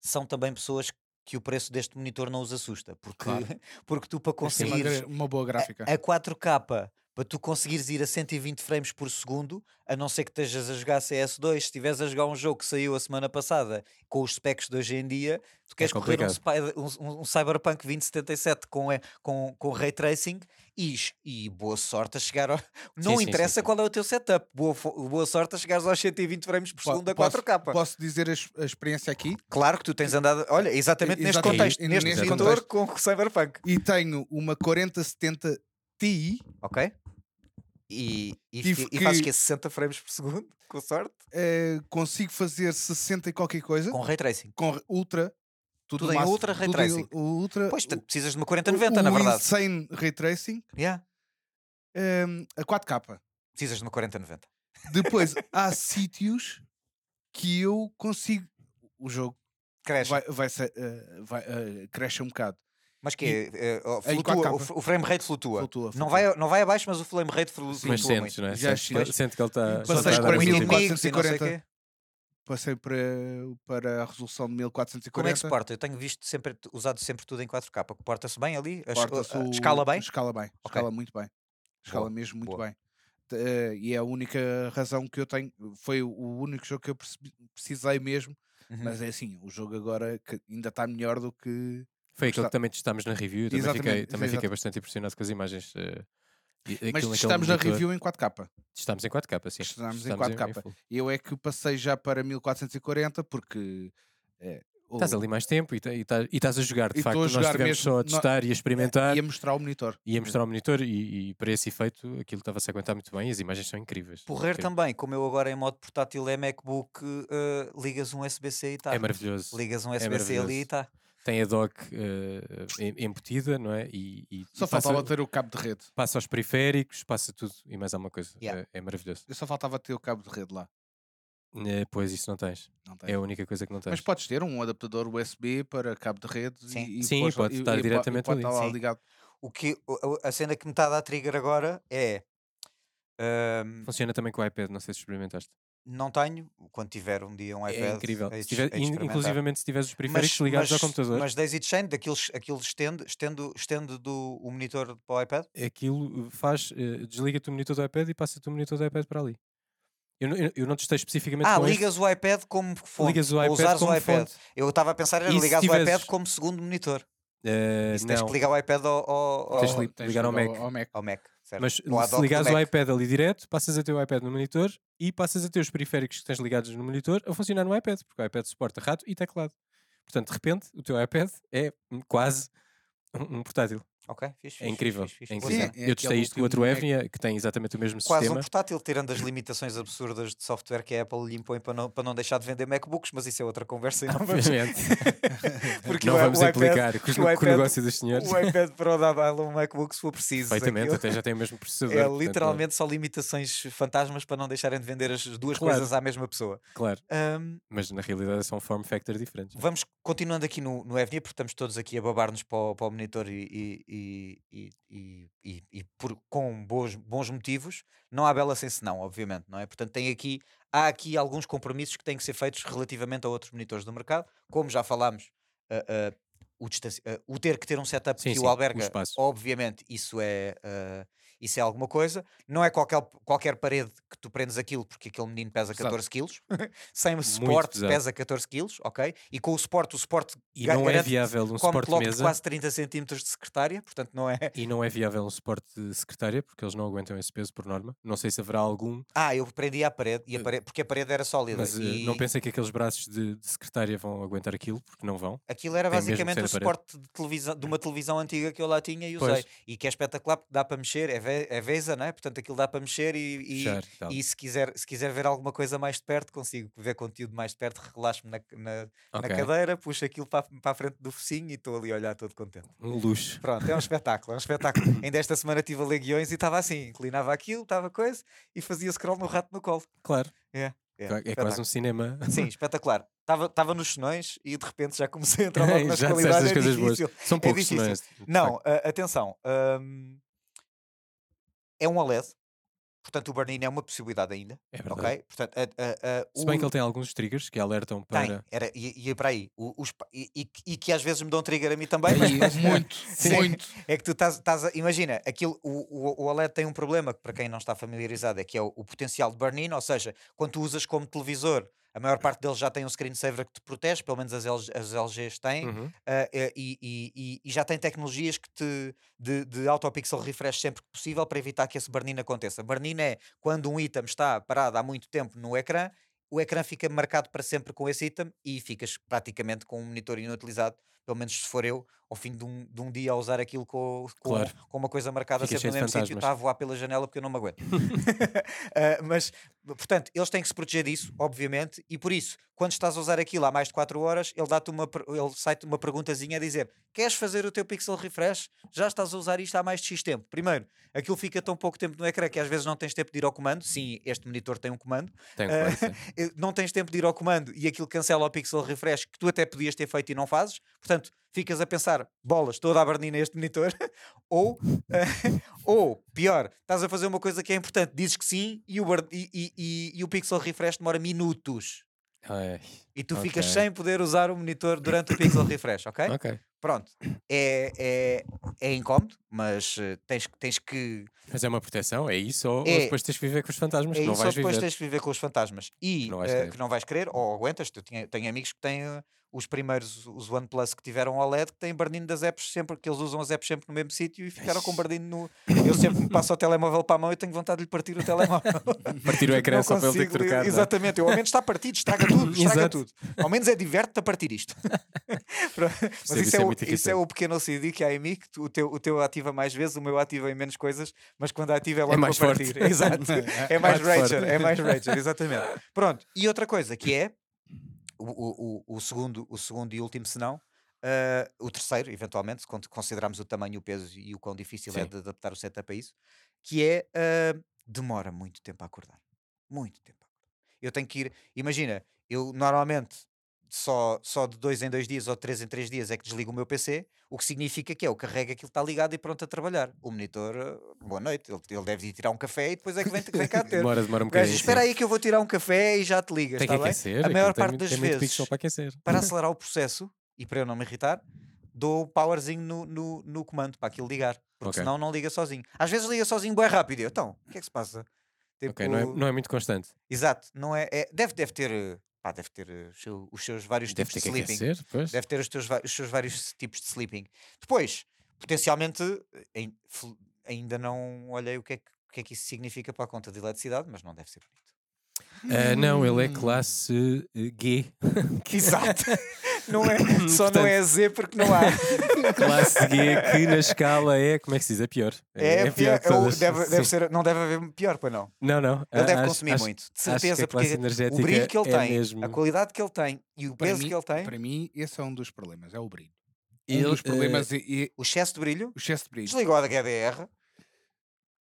são também pessoas que o preço deste monitor não os assusta. Porque, Claro. porque tu, para Uma, conseguires gra- uma boa gráfica. a 4K para tu conseguires ir a 120 frames por segundo, a não ser que estejas a jogar CS2, se estiveres a jogar um jogo que saiu a semana passada com os specs de hoje em dia, tu queres correr um. Spider- um- um- Cyberpunk 2077 com, eh, com, com ray tracing e, e boa sorte a chegar ao... Não sim, sim, interessa sim. qual é o teu setup, boa, boa sorte a chegares aos 120 frames por Po- segundo a posso- 4K. Posso dizer a, a experiência aqui? Claro que tu tens andado, olha, exatamente neste Exatamente, contexto, e- neste neste monitor com o Cyberpunk, E tenho uma 4070 Ti, ok? E, e, Tive e fazes que- que 60 frames por segundo, com sorte? eh, consigo fazer 60 e qualquer coisa, Com ray tracing. com ultra. Tudo em máximo- ultra ray tudo tracing. ultra, Pois, tu precisas de uma 4090, na o verdade. Insane Ray Tracing, Yeah. ehm, a 4K. Precisas de uma 4090. Depois há sítios que eu consigo. O jogo Cresce. vai, vai, ser, eh, vai, eh, cresce um bocado. Mas que é, é, flutua, 4K. o, o frame rate flutua. Flutua, Não, flutua. vai, não vai abaixo, mas o frame rate flu- Mas flutua sentes, muito. não é? Já Sente, que ele- fiz. sente que ele está. Passei Estás para com mil e inimigos e não sei 1440. quê. Passei para, para a resolução de 1440. Como é que se porta? Eu tenho visto sempre, usado sempre tudo em 4K. Porta-se bem ali? A- Porta-se a- o- escala bem? Escala bem. Ok. Escala muito bem. Escala Boa, mesmo muito boa. bem. Eh, e é a única razão que eu tenho. Foi o- único jogo que eu precisei mesmo. Uhum. Mas é assim, o jogo agora que ainda está melhor do que. Foi Está- que também testámos na review. Também fiquei, Exatamente, também fiquei bastante impressionado com as imagens. e- Mas aquilo estamos na review em 4K. Estamos em 4K, sim. Estamos em Estamos 4K. full. Eu é que passei já para 1440 porque. eh, o- Estás ali mais tempo e, e, e estás a jogar. De E facto, a nós estivemos mesmo, só a testar e a experimentar. ia mostrar o monitor. E a mostrar o monitor e, e para esse efeito aquilo estava-se a aguentar muito bem e as imagens são incríveis. Porrer também, como eu agora em modo portátil é MacBook, eh, ligas um USB-C e está. É maravilhoso. Ligas um USB-C ali maravilhoso. e está. Tem a dock eh, em- embutida, não é? E, e- Só e passa, faltava ter o cabo de rede. passa aos periféricos, passa tudo e mais alguma coisa. Yeah. É, é maravilhoso. Eu só faltava ter o cabo de rede lá. Eh, pois isso não tens. Não tem. É a única coisa que não tens. Mas podes ter um adaptador USB para cabo de rede Sim. e, e Sim, pôs lá- pode estar e e diretamente pode ali. estar ligado. O que, a cena que me está a dar trigger agora é. ehm, Funciona também com o iPad, não sei se experimentaste. Não tenho, quando tiver um dia um iPad. É incrível. hei Se tiver, inclusivamente se tiveres os periféricos ligados ao computador, Mas Daisy Chain, daqueles, aquilo estende, estende, estende do, o monitor para o iPad? aquilo faz, eh, desliga-te o monitor do iPad e passa-te o monitor do iPad para ali. Eu, não- eu, eu não testei especificamente Ah, com este. ligas o iPad como fonte. Ligas o ou iPad usares como o iPad. fonte. Eu estava a pensar era E se ligares o iPad como segundo monitor. Eh, Isso tens não, que ligar o iPad ao, ao, Tens ao- de Tens ligar ao ligar Mac. Ao Mac. ao Mac. Certo? mas se ligares o iPad ali direto, passas a ter o iPad no monitor e passas a ter os periféricos que tens ligados no monitor a funcionar no iPad, porque o iPad suporta rato e teclado. Portanto, de repente, o teu iPad é hum, quase um portátil. Ok, fixe, É incrível. fixe, fixe, é incrível. Sim, é eu testei aquele isto com o outro. Evnia, que tem exatamente o mesmo Quase um sistema. portátil, tirando as limitações absurdas de software que a Apple lhe impõe para não, para não deixar de vender MacBooks, mas isso é outra conversa. e não vamos-. Porque não o, vamos o iPad, implicar com, o com o negócio dos senhores. o iPad Pro dá baila um MacBook se for preciso. Perfeitamente, Aquilo até já tem o mesmo processador. É portanto, literalmente só limitações fantasmas para não deixarem de vender as duas Claro. coisas à mesma pessoa. Claro, Ahm, mas na realidade são form factor diferentes. Vamos continuando aqui no, no Evnia, porque estamos todos aqui a babar-nos para, o- para o monitor e, e- e- e- e- e- e por- com bons, bons motivos. Não há bela sem senão, obviamente, não é? Portanto, tem aqui, há aqui alguns compromissos que têm que ser feitos relativamente a outros monitores do mercado, como já falámos. ah, ah, o, ah, o ter que ter um setup Sim, que sim, o alberga, obviamente, isso é, isso é alguma coisa. Não é qualquer, qualquer parede que tu prendes aquilo, porque aquele menino pesa Exato. 14 quilos. Sem suporte pesa 14 quilos, ok? E com o suporte, o suporte E não é viável um suporte logo mesa. quase 30 centímetros de secretária, portanto não é. E não é viável um suporte de secretária, porque eles não aguentam esse peso por norma. Não sei se haverá algum, Ah, eu prendi à parede, e a Eh, parede porque a parede era sólida. mas eh, e não pensei que aqueles braços de, de secretária vão aguentar aquilo, porque não vão. Aquilo era tem basicamente o suporte de, televisão, de uma televisão antiga que eu lá tinha e usei. Pois. E que é espetacular porque dá para mexer, é, ve é VESA, não é? Portanto aquilo dá para mexer e, e, Fechar e se, quiser, se quiser ver alguma coisa mais de perto, consigo ver conteúdo mais de perto, relaxo-me na, na, na Ok. cadeira, puxo aquilo para, a- para a frente do focinho e estou ali a olhar todo contente. Um luxo. Pronto, é um espetáculo, é um espetáculo. Ainda esta semana estive a ler guiões e estava assim, inclinava aquilo, estava coisa e fazia scroll no rato no colo. Claro. É, É, quase espetáculo. um cinema. Sim, espetacular. Estava nos senões e de repente já comecei a entrar logo nas Já qualidades. É coisas boas. difícil. São poucos difícil. senões, de Não, a- atenção. hum, é um OLED. Portanto, o burn-in é uma possibilidade ainda. É verdade. Ok? Portanto, a- a- a- Se bem o- que ele tem alguns triggers que alertam tem, para. era, e, e para aí. O- os e, e que- e que às vezes me dão trigger a mim também. Mas- muito, Sim. muito. É que tu estás, estás a, imagina, aquilo, o, o, o OLED tem um problema que para quem não está familiarizado é que é o, o potencial de burn-in, ou seja, quando tu usas como televisor, a maior parte deles já tem um screensaver que te protege, pelo menos as, LG, as LGs têm, Uhum. e, e- e- e já tem tecnologias que te de, de auto-pixel refresh sempre que possível para evitar que esse burn-in aconteça. Burn-in é quando um item está parado há muito tempo no ecrã, o ecrã fica marcado para sempre com esse item e ficas praticamente com um monitor inutilizado, pelo menos se for eu, ao fim de um, de um dia a usar aquilo com, com, Claro. com uma coisa marcada Fica sempre no mesmo sítio, está a voar pela janela porque eu não me aguento. Ah, mas, portanto, eles têm que se proteger disso, obviamente, e por isso, quando estás a usar aquilo há mais de 4 horas, ele dá-te uma, ele sai-te uma perguntazinha a dizer: queres fazer o teu pixel refresh? Já estás a usar isto há mais de X tempo. Primeiro, aquilo fica tão pouco tempo no ecrã que às vezes não tens tempo de ir ao comando. Sim, este monitor tem um comando. Tem um Ah, comando. Eh, não tens tempo de ir ao comando e aquilo cancela o pixel refresh que tu até podias ter feito e não fazes. Portanto, ficas a pensar: bolas, estou a dar bardina a este monitor. ou, eh, ou, pior, estás a fazer uma coisa que é importante, dizes que sim e o, e, e- e- o pixel refresh demora minutos. Ai, E tu ficas Ok. sem poder usar o monitor durante o pixel refresh, ok? ok. Pronto. É, é, é incómodo, mas eh, tens, que- tens que. Mas é uma proteção, é isso? Ou, ou É. depois tens que viver com os fantasmas? É que não isso, vais ou depois viver. tens que viver com os fantasmas. E Não vais querer. que não vais querer, ou aguentas. Eu tinha, tenho amigos que têm os primeiros, os OnePlus que tiveram OLED, que têm bardino das apps sempre, que eles usam as apps sempre no mesmo sítio e ficaram com Eish. bardino no. Eu sempre me passo o telemóvel para a mão e tenho vontade de lhe partir o telemóvel. Partir o ecrã só para ele ter que trocar. é? Exatamente, eu, ao menos está partido, estraga tudo, estraga Exato. tudo. Ao menos é diverte-te a partir isto. Mas Percebo, isso, é, o, muito isso é o pequeno OCD que há em mim, que o, teu, o teu ativa mais vezes, o meu ativa em menos coisas, mas quando ativa é logo mais para forte. partir. Exato. É mais forte. é mais rager, exatamente. Pronto, e outra coisa que é o, o, o, segundo, o segundo e último senão, ah, o terceiro, eventualmente, se con- considerarmos o tamanho, o peso e o quão difícil é Sim. de adaptar o setup a isso, que é ah, demora muito tempo a acordar. Muito tempo a acordar. Eu tenho que ir, imagina, eu normalmente só, só de dois em dois dias ou de três em três dias é que desligo o meu PC, o que significa que é, eu carrego aquilo que está ligado e pronto a trabalhar. O monitor, eh, boa noite, ele, ele deve ir tirar um café e depois é que vem, vem cá ter. Demora, demora um O bocadinho. espera sim. aí que eu vou tirar um café e já te ligas, Tem que bem? aquecer. A aquilo maior parte das vezes, para para acelerar o processo e para eu não me irritar, dou o powerzinho no, no, no comando para aquilo ligar, porque Ok. senão não liga sozinho. Às vezes liga sozinho bem rápido. e eu, Então, o que é que se passa? Ok, não é, Tipo, não é muito constante. Exato, não é, é- deve, deve ter, eh, pá, deve ter eh, os seu- os seus vários Deve tipos de sleeping. aquecer, pois. Deve ter os, teus, os seus vários tipos de sleeping. Depois, potencialmente, eh, ainda não olhei o que, é que, o que é que isso significa para a conta de eletricidade, mas não deve ser bonito. Ah, não, ele é Hum. classe eh, G. Exato. Não é, só não é Z porque não há. classe G que na escala é, como é que se diz? É pior. É, pior, é o- todas. deve, deve ser, não deve haver pior, para não. Não, não. Ele ah, deve acho- consumir acho- muito, de certeza, porque o brilho que ele é tem, mesmo... a qualidade que ele tem e o peso mim, que ele tem, para mim, esse é um dos problemas, é o brilho. Um Ele, dos eh, problemas é, é o excesso de brilho, o excesso de brilho. desligou a HDR,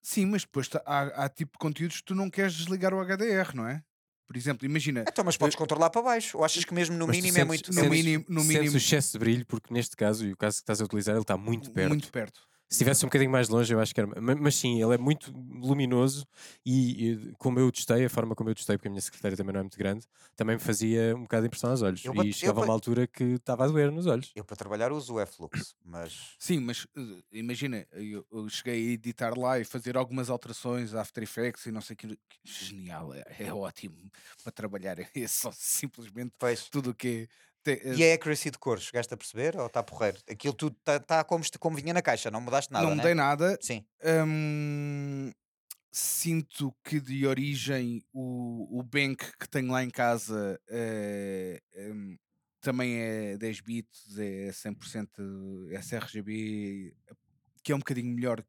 Sim, mas depois há, há tipo de conteúdos que tu não queres desligar o HDR, não é? Por exemplo, imagina, então, mas podes controlar para baixo. Ou achas que mesmo no mínimo é sentes- muito. no sentes- mínimo- no mínimo- o excesso de brilho, porque neste caso, e o caso que estás a utilizar, ele está muito perto. muito perto. Se estivesse um bocadinho mais longe, eu acho que era. ma- Mas, sim, ele é muito luminoso e, e como eu testei, a forma como eu testei, porque a minha secretária também não é muito grande, também me fazia um bocado de impressão aos olhos. Eu e eu chegava a bate- uma altura que estava a doer nos olhos. Eu para trabalhar uso o F-Lux, mas Sim, mas eh, imagina, eu, eu cheguei a editar lá e fazer algumas alterações a After Effects e não sei o que. que Genial, é, é ótimo para trabalhar. É só simplesmente pois. tudo o que te- E a accuracy de cores, chegaste a perceber ou está porreiro? Aquilo tudo está tá como, como vinha na caixa, não mudaste nada, não né? mudei nada. Sim, Hum, sinto que de origem o, o bank que tenho lá em casa eh, hum, também é 10 bits, é 100% sRGB, que é um bocadinho melhor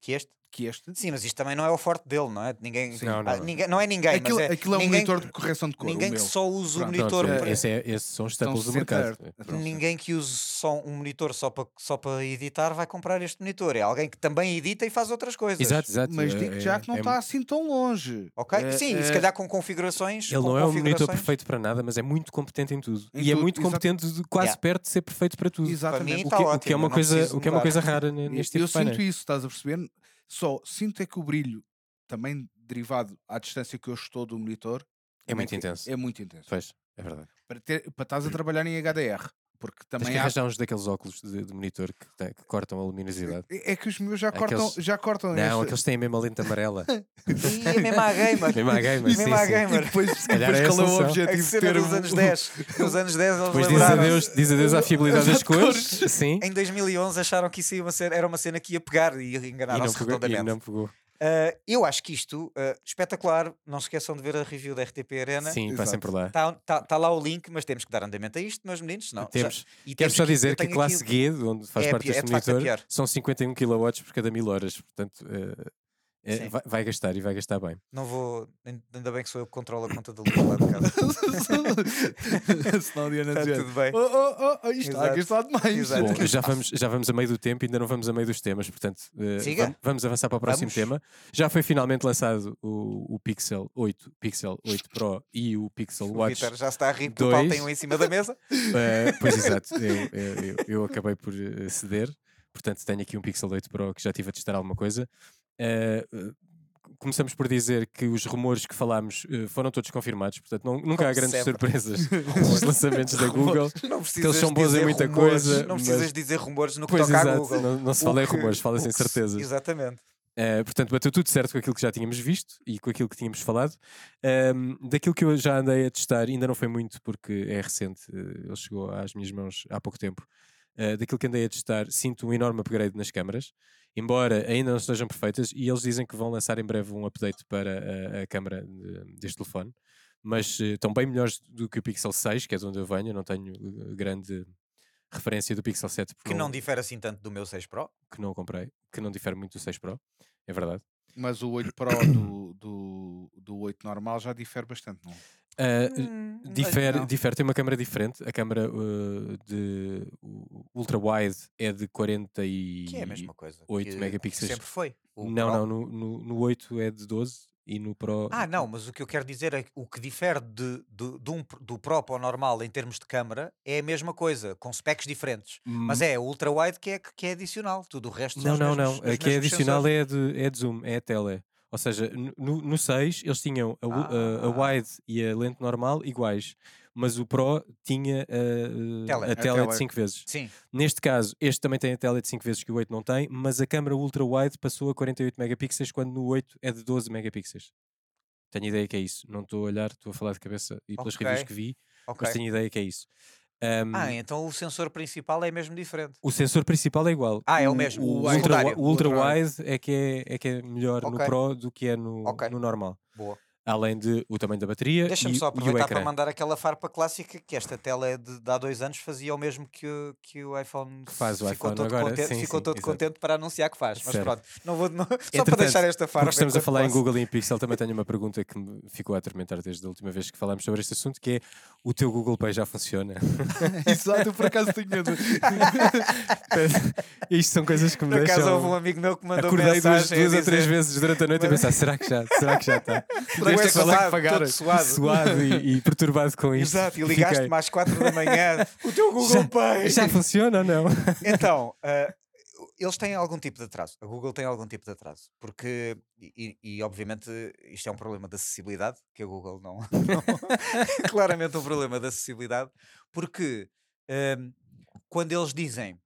que este? Que este. Sim, mas isto também não é o forte dele, não é? Ninguém, Sim. Não, não, ah, não. ninguém não é ninguém, aquilo, mas é, aquilo é um ninguém, monitor de correção de cor. o ninguém que meu. só usa o monitor Pronto, para- esse é- esses são os staples do 60 mercado. Pronto. Ninguém que use só um monitor só para, só para editar vai comprar este monitor. É alguém que também edita e faz outras coisas. Exato, exato. Mas é- digo já que não é- está assim tão longe. Ok? Sim, e se calhar com configurações. Ele com não é um monitor perfeito para nada, mas é muito competente em tudo. Em e é tudo, muito exato. competente, de quase Yeah. perto de ser perfeito para tudo. Exatamente. mim O tá que, o que é uma eu coisa, o que é uma coisa rara neste eu tipo de painel. sinto isso, estás a perceber? Só sinto é que o brilho, também derivado à distância que eu estou do monitor, É muito intenso. É muito intenso. Pois, é verdade. Para, ter, para estás a trabalhar em HDR, porque Tens também que há, arranjar uns daqueles óculos de, de monitor que, tem- que cortam a luminosidade. é que os meus já Aqueles- cortam, já cortam Não, esta- aqueles têm a mesma lente amarela. É mesmo à gamer. Mesmo à gamer, à sim. gamer. E depois, calhar depois é a qual é o. A objetivo de ter um- anos 10. Nos anos 10 eles Depois diz adeus, diz adeus à fiabilidade das As cores. Sim. Em 2011 acharam que isso ia uma cena- era uma cena que ia pegar e E enganaram-se pegou, e redondamente. não pegou. Ah, eu acho que isto, uh, espetacular. Não se esqueçam de ver a review da RTP Arena. Sim, passem por lá. Está tá, tá lá o link, mas temos que dar andamento a isto, meus meninos. Não, Temos. e Quero temos só dizer que a classe aqui- G, de onde faz É parte é deste a monitor, são 51 kW por cada mil horas. Portanto, eh, Sim. vai, vai gastar e vai gastar bem. Não vou. Ainda bem que sou eu que controlo a conta da luz lá de casa. Senão a Diana dizia, tudo bem. Oh, oh, oh, oh, isto está, aqui está demais. Bom, já vamos, já vamos a meio do tempo e ainda não vamos a meio dos temas, portanto, eh, Siga. vam- vamos avançar para o próximo Vamos. tema. Já foi finalmente lançado o, o Pixel 8, Pixel 8 Pro e o Pixel O Watch. Vitor já está a rir porque o tem um em cima da mesa. Eh, pois exato, eu, eu- eu- eu acabei por eh, ceder, portanto tenho aqui um Pixel 8 Pro que já estive a testar alguma coisa. Eh, começamos por dizer que os rumores que falámos eh, foram todos confirmados, portanto não- nunca há Como grandes sempre. surpresas nos lançamentos da Google. Não eles precisas são bons em muita rumores, coisa, Não precisas mas- dizer rumores no que Pois toca exato, Google. não, não se fala em que- rumores, fala-se em que se-. Exatamente. Uh, portanto, bateu tudo certo com aquilo que já tínhamos visto e com aquilo que tínhamos falado. Um, daquilo que eu já andei a testar, ainda não foi muito porque é recente, uh, ele chegou às minhas mãos há pouco tempo. Uh, daquilo que andei a testar, sinto um enorme upgrade nas câmaras, embora ainda não estejam perfeitas, e eles dizem que vão lançar em breve um update para a, a câmara de- deste telefone. Mas uh, estão bem melhores do que o Pixel 6, que é de onde eu venho. Eu não tenho uh, grande referência do Pixel 7 Que não difere assim tanto do meu 6 Pro. que não comprei, que não difere muito do 6 Pro, é verdade. Mas o 8 Pro do, do, do 8 normal já difere bastante, não? Uh, Hum, Difere, difere, tem uma câmera diferente. A câmera uh, de ultra wide é de 40 e. Que é a mesma coisa. 8 que- que megapixels. Sempre foi. O Não, Pro. não, no, no, no 8 é de 12 e no Pro. Ah, não, mas o que eu quero dizer é que o que difere de, de, de um, do Pro para o normal em termos de câmara é a mesma coisa, com specs diferentes. Mas Hum, é a ultra wide que é, que é adicional, tudo o resto Não, não, mesmos, não. A que é adicional sensores. é de, é de zoom, é a tele. Ou seja, no- no, no 6 eles tinham a, wi- a- a Ah. wide e a lente normal iguais, mas o Pro tinha uh, Tele. a A tele de tele. 5 vezes. Sim, Neste caso, este também tem a tele de 5 vezes que o 8 não tem, mas a câmera ultra wide passou a 48 megapixels quando no 8 é de 12 megapixels. Tenho ideia que é isso. Não estou a olhar, estou a falar de cabeça e pelas reviews que vi, ok. mas tenho ideia que é isso. Um, Ah, então o sensor principal é mesmo diferente. o sensor principal é igual. Ah, é o mesmo, O, o ultra, o ultra wide é que é, é que é melhor no Ok. Pro do que é no, Ok. no normal. Boa. Além de o tamanho da bateria Deixa-me e, só e o aproveitar para mandar aquela farpa clássica que esta tela é de, de há dois anos fazia o mesmo que, o- que o iPhone Que faz o ficou iPhone todo agora, contente, sim, ficou sim, todo exato. contente para anunciar que faz. Mas Certo. pronto, não vou, não- só para deixar esta farpa. Estamos a falar em. Google e em Pixel, também tenho uma pergunta que me ficou a atormentar desde a última vez que falámos sobre este assunto, que é o teu Google Pay já funciona? Exato, eu por acaso tenho medo. Isto são coisas que me Por acaso deixam... houve um amigo meu que mandou Acordei duas, mensagem a duas ou três dizer, vezes durante a noite a pensar, será que já, será que já está? "Bué Deste é qual é que suado, pagaram?" todo suado. Suado e, e perturbado com isto. Exato, e ligaste-me às 4 da manhã. o teu Google Pay. Já funciona ou não? Então, ah, eles têm algum tipo de atraso. A Google tem algum tipo de atraso. Porque, e, e- obviamente, isto é um problema de acessibilidade, que a Google não. não- claramente um problema de acessibilidade, porque ahm, quando eles dizem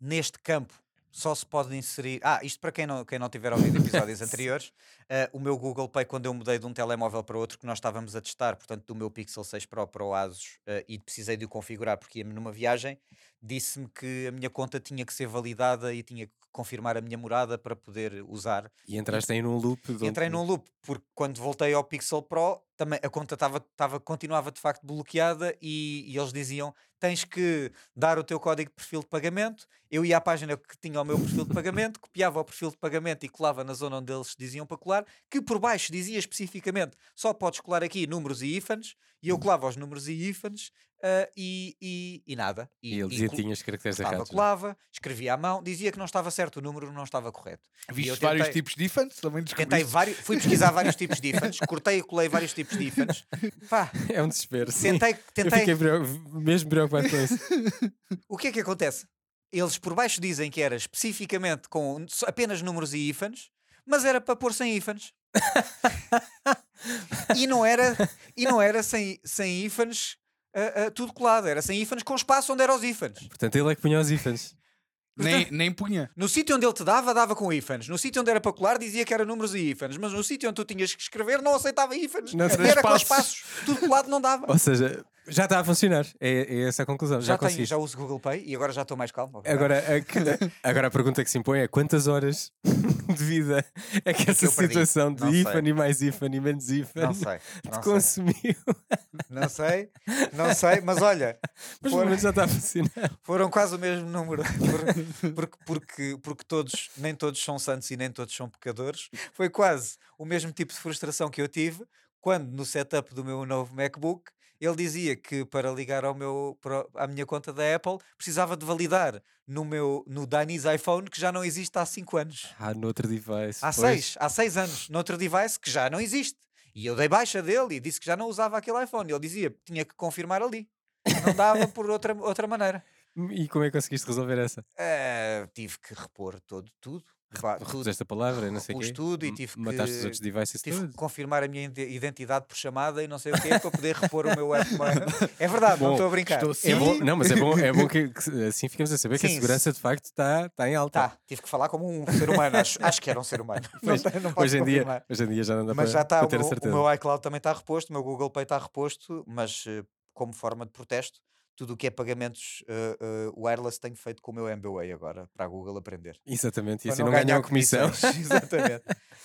neste campo só se pode inserir. Ah, isto para quem não, quem não tiver ouvido episódios anteriores, ah, o meu Google Pay, quando eu mudei de um telemóvel para outro, que nós estávamos a testar, portanto, do meu Pixel 6 Pro para o Asus, ah, e precisei de o configurar porque ia-me numa viagem, disse-me que a minha conta tinha que ser validada e tinha que confirmar a minha morada para poder usar. E entraste aí num loop. de Entrei num loop, porque quando voltei ao Pixel Pro, também a conta estava, estava, continuava de facto bloqueada e, e eles diziam: tens que dar o teu código de perfil de pagamento. Eu ia à página que tinha o meu perfil de pagamento, copiava o perfil de pagamento e colava na zona onde eles diziam para colar, que por baixo dizia especificamente só podes colar aqui números e ífanes, e eu colava os números e ífanes ah, e, e, e nada. E ele dizia que col- tinhas caracteres não é? colava, escrevia à mão, dizia que não estava certo, o número não estava correto. E Viste eu vários tentei- tipos de ifans? Também Tentei vários, fui pesquisar vários tipos de ífanes, cortei e colei vários tipos de ífanes. Pá, É um desespero. sim. tentei, Eu tentei. fiquei preocup- mesmo preocupado com isso. O que é que acontece? Eles por baixo dizem que era especificamente com apenas números e ífanes, mas era para pôr sem ífanes. e não era, e não era sem, sem ífanes ah, ah, tudo colado, era sem ífanes com espaço onde eram os ífanes. Portanto, ele é que punha os ífanes. Nem, nem punha. No sítio onde ele te dava, dava com ífanes. No sítio onde era para colar, dizia que era números e ífanes. Mas no sítio onde tu tinhas que escrever, não aceitava ífanes. Não, era era com espaços. espaços. Tudo colado não dava. Ou seja, já está a funcionar. É, é essa a conclusão. Já, Já, tenho, consegui. já uso Google Pay e agora já estou mais calmo. Agora a, que- agora a pergunta que se impõe é quantas horas de vida é que essa eu perdi? situação de Não sei. IFAN e mais IFAN e menos sei, te consumiu? não sei, não sei, mas olha, Mas Foram- já está a funcionar. foram quase o mesmo número, Por- porque, porque, porque todos, nem todos são santos e nem todos são pecadores. Foi quase o mesmo tipo de frustração que eu tive quando no setup do meu novo MacBook ele dizia que para ligar ao meu, para- à minha conta da Apple precisava de validar no meu no Danis iPhone que já não existe há 5 anos. Ah, no outro device. Há pois. seis, há seis anos, noutro device que já não existe. E eu dei baixa dele e disse que já não usava aquele iPhone. Ele dizia que tinha que confirmar ali. Não dava por outra, outra maneira. E como é que conseguiste resolver essa? Eh, tive que repor todo, tudo. Repuseste a palavra, não sei o quê. tudo e tive Mataste os que- outros devices Tive todos. que confirmar a minha ide- identidade por chamada e não sei o quê para poder repor o meu app. É verdade, não Bom, estou a brincar. estou É Sim. bom, não, mas é bom, é bom que, que assim ficamos a saber que a Sim, segurança de facto está, está em alta. Tá, tive que falar como um ser humano. Acho, acho que era um ser humano. Mas não, não Hoje em, dia, hoje em dia já não dá Mas para, já está, para o, ter o certeza. meu iCloud também está reposto, o meu Google Pay está reposto, mas eh, como forma de protesto, tudo o que é pagamentos eh, eh, wireless tenho feito com o meu MBWay agora, para a Google aprender. Exatamente, e assim não ganham comissão. Exatamente.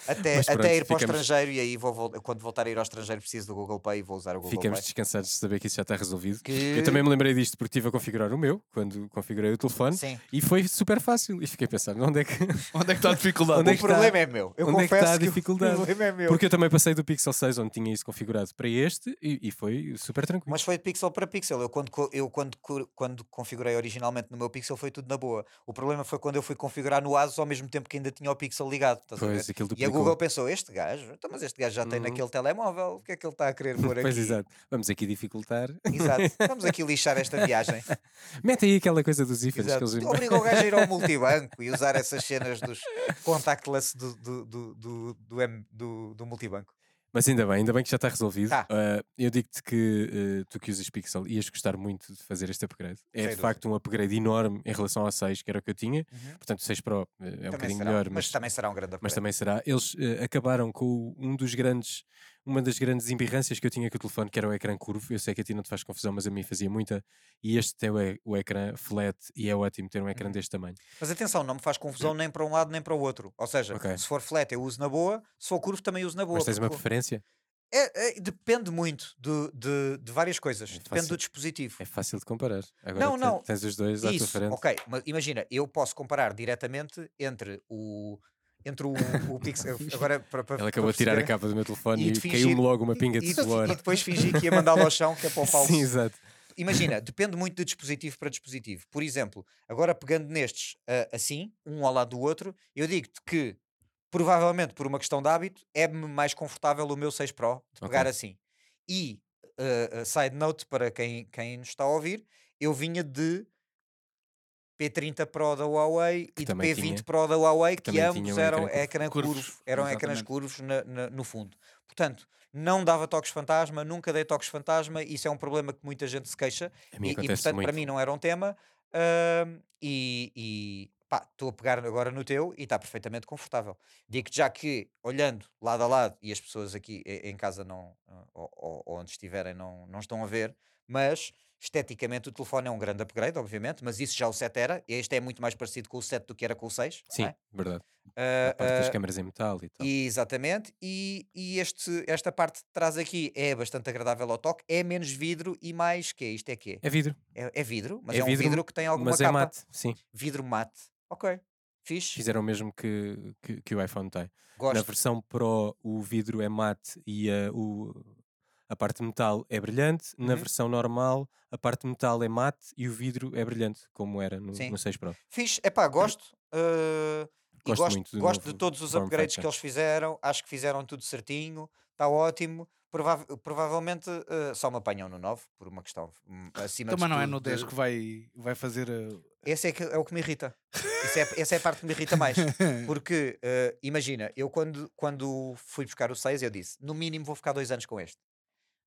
Até, Mas até pronto, ir para o ficamos- estrangeiro e aí vou, quando voltar a ir ao estrangeiro preciso do Google Pay e vou usar o Google Ficamos Pay. descansados de saber que isso já está resolvido. Que- Eu também me lembrei disto porque estive a configurar o meu, quando configurei o telefone, Sim. e foi super fácil. E fiquei a pensar, onde é que. Onde é que está a dificuldade? Onde é o que está- problema é meu. Eu onde é que está a que dificuldade? o problema é meu. Porque eu também passei do Pixel 6, onde tinha isso configurado, para este, e, e foi super tranquilo. Mas foi de pixel para pixel. Eu quando, eu eu quando, quando configurei originalmente no meu Pixel foi tudo na boa. O problema foi quando eu fui configurar no Asus ao mesmo tempo que ainda tinha o Pixel ligado. estás a ver? Pois, aquilo E a. Google pensou: este gajo, então, mas este gajo já tem Uhum. naquele telemóvel, o que é que ele está a querer pôr aqui? Pois, exato. Vamos aqui dificultar. Exato. Vamos aqui lixar esta viagem. Mete aí aquela coisa dos ífares que eles... Obriga o gajo a ir ao multibanco e usar essas cenas dos contactless do, do, do, do, do, do- do multibanco. Mas ainda bem, ainda bem que já está resolvido. Ah, eu digo-te que ah, tu que usas Pixel ias gostar muito de fazer este upgrade. É Sem de facto um upgrade enorme em relação ao 6, que era o que eu tinha. Uhum. Portanto, o 6 Pro eh, é um Também bocadinho será, melhor, mas, mas, também será um grande mas upgrade. também será. Eles acabaram com o- um dos grandes, uma das grandes embirrâncias que eu tinha com o telefone, que era o ecrã curvo. Eu sei que a ti não te faz confusão, mas a mim fazia muita. E este tem o, e- o ecrã flat e é ótimo ter um ecrã Uhum. deste tamanho. Mas atenção, não me faz confusão nem para um lado nem para o outro. Ou seja, Ok. se for flat eu uso na boa, se for curvo também uso na boa. mas tens uma porque preferência? é- é- depende muito do- de, de várias coisas. É depende do dispositivo. É fácil de comparar. Agora Não, não. tens os dois à tua Isso, frente. ok. Imagina, eu posso comparar diretamente entre o. Entre o, o Pixel. Agora, para, para, Ela acabou de tirar a capa do meu telefone E e, caiu-me logo uma pinga de e, suor. e depois fingi que ia mandá-lo ao chão, que é para o Paulo. Sim, exato. Imagina, depende muito de dispositivo para dispositivo. Por exemplo, agora pegando nestes ah, assim, um ao lado do outro, eu digo-te que provavelmente por uma questão de hábito é-me mais confortável o meu 6 Pro de pegar Ok. assim. E ah, side note para quem, quem nos está a ouvir, eu vinha de P30 Pro da Huawei e de também P20 tinha- Pro da Huawei, que, ambos eram ecrã curvo. curvo, Curvos, eram ecrãs curvos na- na- no fundo. Portanto, não dava toques fantasma, nunca dei toques fantasma, isso é um problema que muita gente se queixa e, e, portanto muito. para mim não era um tema ahm, e, e, pá, estou a pegar agora no teu e está perfeitamente confortável. Digo já que olhando lado a lado e as pessoas aqui em casa não ou, ou- ou onde estiverem não, não estão a ver, mas esteticamente o telefone é um grande upgrade, obviamente, mas isso já o 7 era, este é muito mais parecido com o 7 do que era com o 6. não Sim, é? verdade. Ah, A parte das ah, câmaras em metal e tal. Exatamente, e, e este, esta parte de trás aqui é bastante agradável ao toque, é menos vidro e mais que Isto é quê? É vidro, É, é vidro, mas É é, um vidro, vidro que tem alguma mas é capa. mate, sim. Vidro mate. Ok, fixe. Fizeram o mesmo que, que, que o iPhone tem. Na Gosto. versão Pro, o vidro é mate e a, o, a parte metal é brilhante. Na Uhum. versão normal, a parte metal é mate e o vidro é brilhante, como era no, Sim. no 6 Pro. Fixe, epá, gosto. uh, Gosto gosto, muito gosto de todos os upgrades factor. que eles fizeram. Acho que fizeram tudo certinho, está ótimo. Prova- provavelmente uh, só me apanham no 9, por uma questão hum, acima Também de não é tudo no 10 de- que vai, vai fazer. uh, Esse é, que, é o que me irrita. Isso é, essa é a parte que me irrita mais. Porque, eh, imagina, eu quando, quando fui buscar o 6, eu disse, no mínimo vou ficar dois anos com este.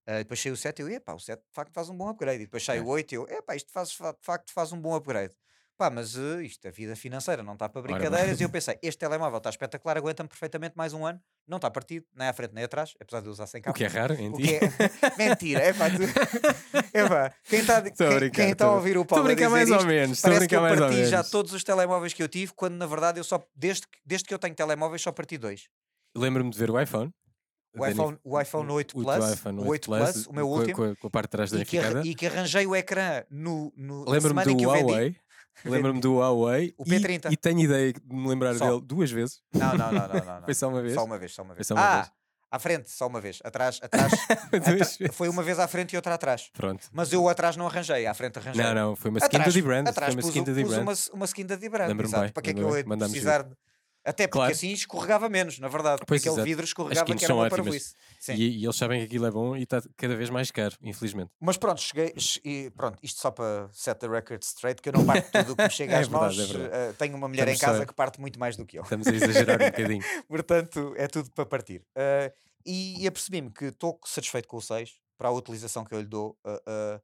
Eh, depois saiu o 7, eu, epá, o 7 de facto faz um bom upgrade. E depois saiu o 8, eu, epá, isto faz, fa- de facto faz um bom upgrade. Pá, mas eh, isto, a vida financeira não está para brincadeiras. E eu pensei, este telemóvel está espetacular, aguenta-me perfeitamente mais um ano. Não está partido, nem à frente nem atrás, apesar de eu usar sem O capa. que é raro em O ti. é... Mentira, é pá, tu... Epá, quem está quem, quem tá a ouvir o Paulo a brincar dizer mais ou isto, menos. Estou a Parece que brincar eu mais ou parti já menos. todos os telemóveis que eu tive, quando na verdade eu só, desde, desde que eu tenho telemóveis, só parti dois. Lembro-me de ver o iPhone. O iPhone, o iPhone 8 o teu Plus, iPhone o 8 Plus, o meu com último, Com a, com a parte de trás e danificada. e que arranjei o ecrã no, no, Lembro-me do o. Huawei. Lembro-me do Huawei. O e- P30. E, tenho ideia de me lembrar Só. dele duas vezes. Não, não, não, não, não. Foi só uma vez? Só uma vez, só uma vez. só uma ah, vez. à frente, só uma vez. Atrás, atrás. Atra-. Foi uma vez à frente e outra atrás. Pronto. Mas eu atrás não arranjei, à frente arranjei. Não, não, foi uma skin da Atrás, D-Brand. Foi uma pus, skin da D-Brand. uma, uma skin da D-Brand. Exato. Para que é que eu mandámos precisar de... Até porque Claro. assim escorregava menos, na verdade. Porque Pois, aquele exato. vidro As escorregava que era uma parvoíce. E, e eles sabem que aquilo é bom e está cada vez mais caro, infelizmente. Mas pronto, cheguei. che- E pronto, isto só para set the record straight, que eu não parto tudo o que me chega É às mãos. verdade, é verdade. eh, tenho uma mulher Estamos em casa só- que parte muito mais do que eu. Estamos a exagerar um bocadinho. Portanto, é tudo para partir. Eh, e e apercebi-me que estou satisfeito com o 6 para a utilização que eu lhe dou. eh,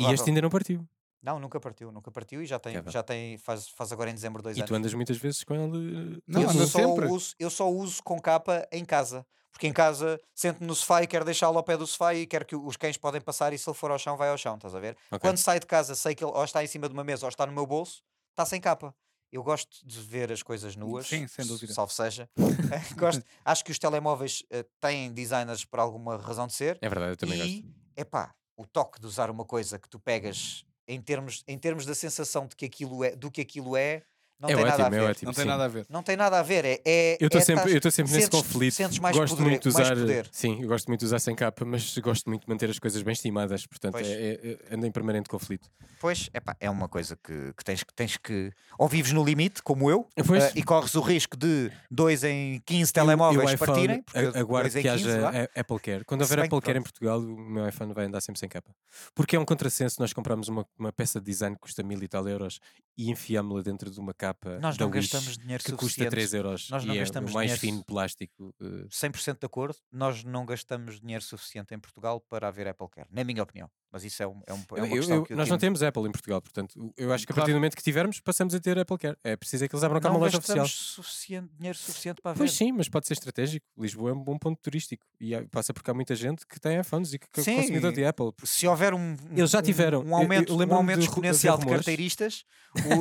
E este ainda não partiu. Não, nunca partiu, nunca partiu e já tem, É já tem faz, faz agora em dezembro dois E anos. tu andas muitas vezes com ele. Não, eu, anda só sempre. uso, eu só uso com capa em casa. Porque em casa sento-me no sofá e quero deixá-lo ao pé do sofá e quero que os cães podem passar e se ele for ao chão, vai ao chão, estás a ver? Ok. Quando sai de casa, sei que ele ou está em cima de uma mesa ou está no meu bolso, está sem capa. Eu gosto de ver as coisas nuas, Sim, sem dúvida. salvo seja. gosto, acho que os telemóveis eh, têm designers por alguma razão de ser. É verdade, eu também gosto. e, epá, o toque de usar uma coisa que tu pegas em termos, em termos da sensação de que aquilo é, do que aquilo é, Não é tem nada a ótimo, é ver. ótimo. Não tem sim. nada a ver. Não tem nada a ver. É, é, Eu estou é sempre, tás- eu estou sempre nesse sentes- conflito. Sentes mais gosto poder, muito de mais usar, poder. sim, eu gosto muito de usar sem capa, mas gosto muito de manter as coisas bem estimadas, portanto é, é, é- ando em permanente conflito. Pois, epá, é uma coisa que, que tens, que tens que. Ou vives no limite, como eu, Pois. eh, e corres o risco de 2 em 15 E o- e telemóveis o iPhone, partirem. a- Aguardo dois que 15, haja a- Apple Care. Quando houver Apple Care em. Portugal, o meu iPhone vai andar sempre sem capa. Porque é um contrassenso nós compramos uma, uma peça de design que custa mil e tal euros e enfiámos-la dentro de uma capa Nós da não gastamos dinheiro que custa suficiente. 3 euros Nós não e é gastamos o mais dinheiro fino plástico. eh, 100% de acordo, nós não gastamos dinheiro suficiente em Portugal para haver Apple Care, na minha opinião. Mas isso é, um, é, um, é uma Eu- questão eu- que eu nós não temos Apple em Portugal, portanto, eu acho que a Claro. partir do momento que tivermos, passamos a ter Apple Care. É preciso é que eles abram cá uma loja oficial. suficiente, dinheiro suficiente para Pois haver. sim, mas pode ser estratégico. Lisboa é um bom ponto turístico e passa por cá muita gente que tem iPhones e que é consumidor de Apple. Se houver um, Eles já um- tiveram. Um eu aumento, um aumento exponencial de carteiristas,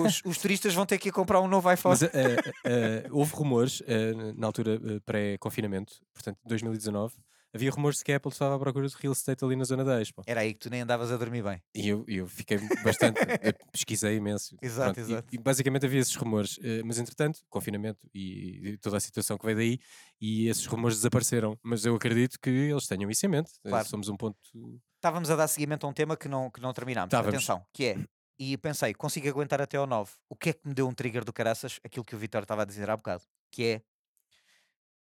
os, os turistas vão ter que ir comprar um novo iPhone. Mas eh, eh, houve rumores eh, na altura eh, pré-confinamento, portanto, 2019, havia rumores de que a Apple estava à procura de real estate ali na zona da Expo. Era aí que tu nem andavas a dormir bem. E eu, eu fiquei bastante. eu pesquisei imenso. Exato, Pronto, e- exato. E, basicamente havia esses rumores. eh, mas entretanto, confinamento e, e toda a situação que veio daí, e esses rumores desapareceram. Mas eu acredito que eles tenham isso em mente. Eh, Claro. Somos um ponto. Estávamos a dar seguimento a um tema que não, que não terminámos. Estávamos. Atenção, que é. E pensei, consigo aguentar até ao 9. O que é que me deu um trigger do caraças? Aquilo que o Vitor estava a dizer há bocado. Que é.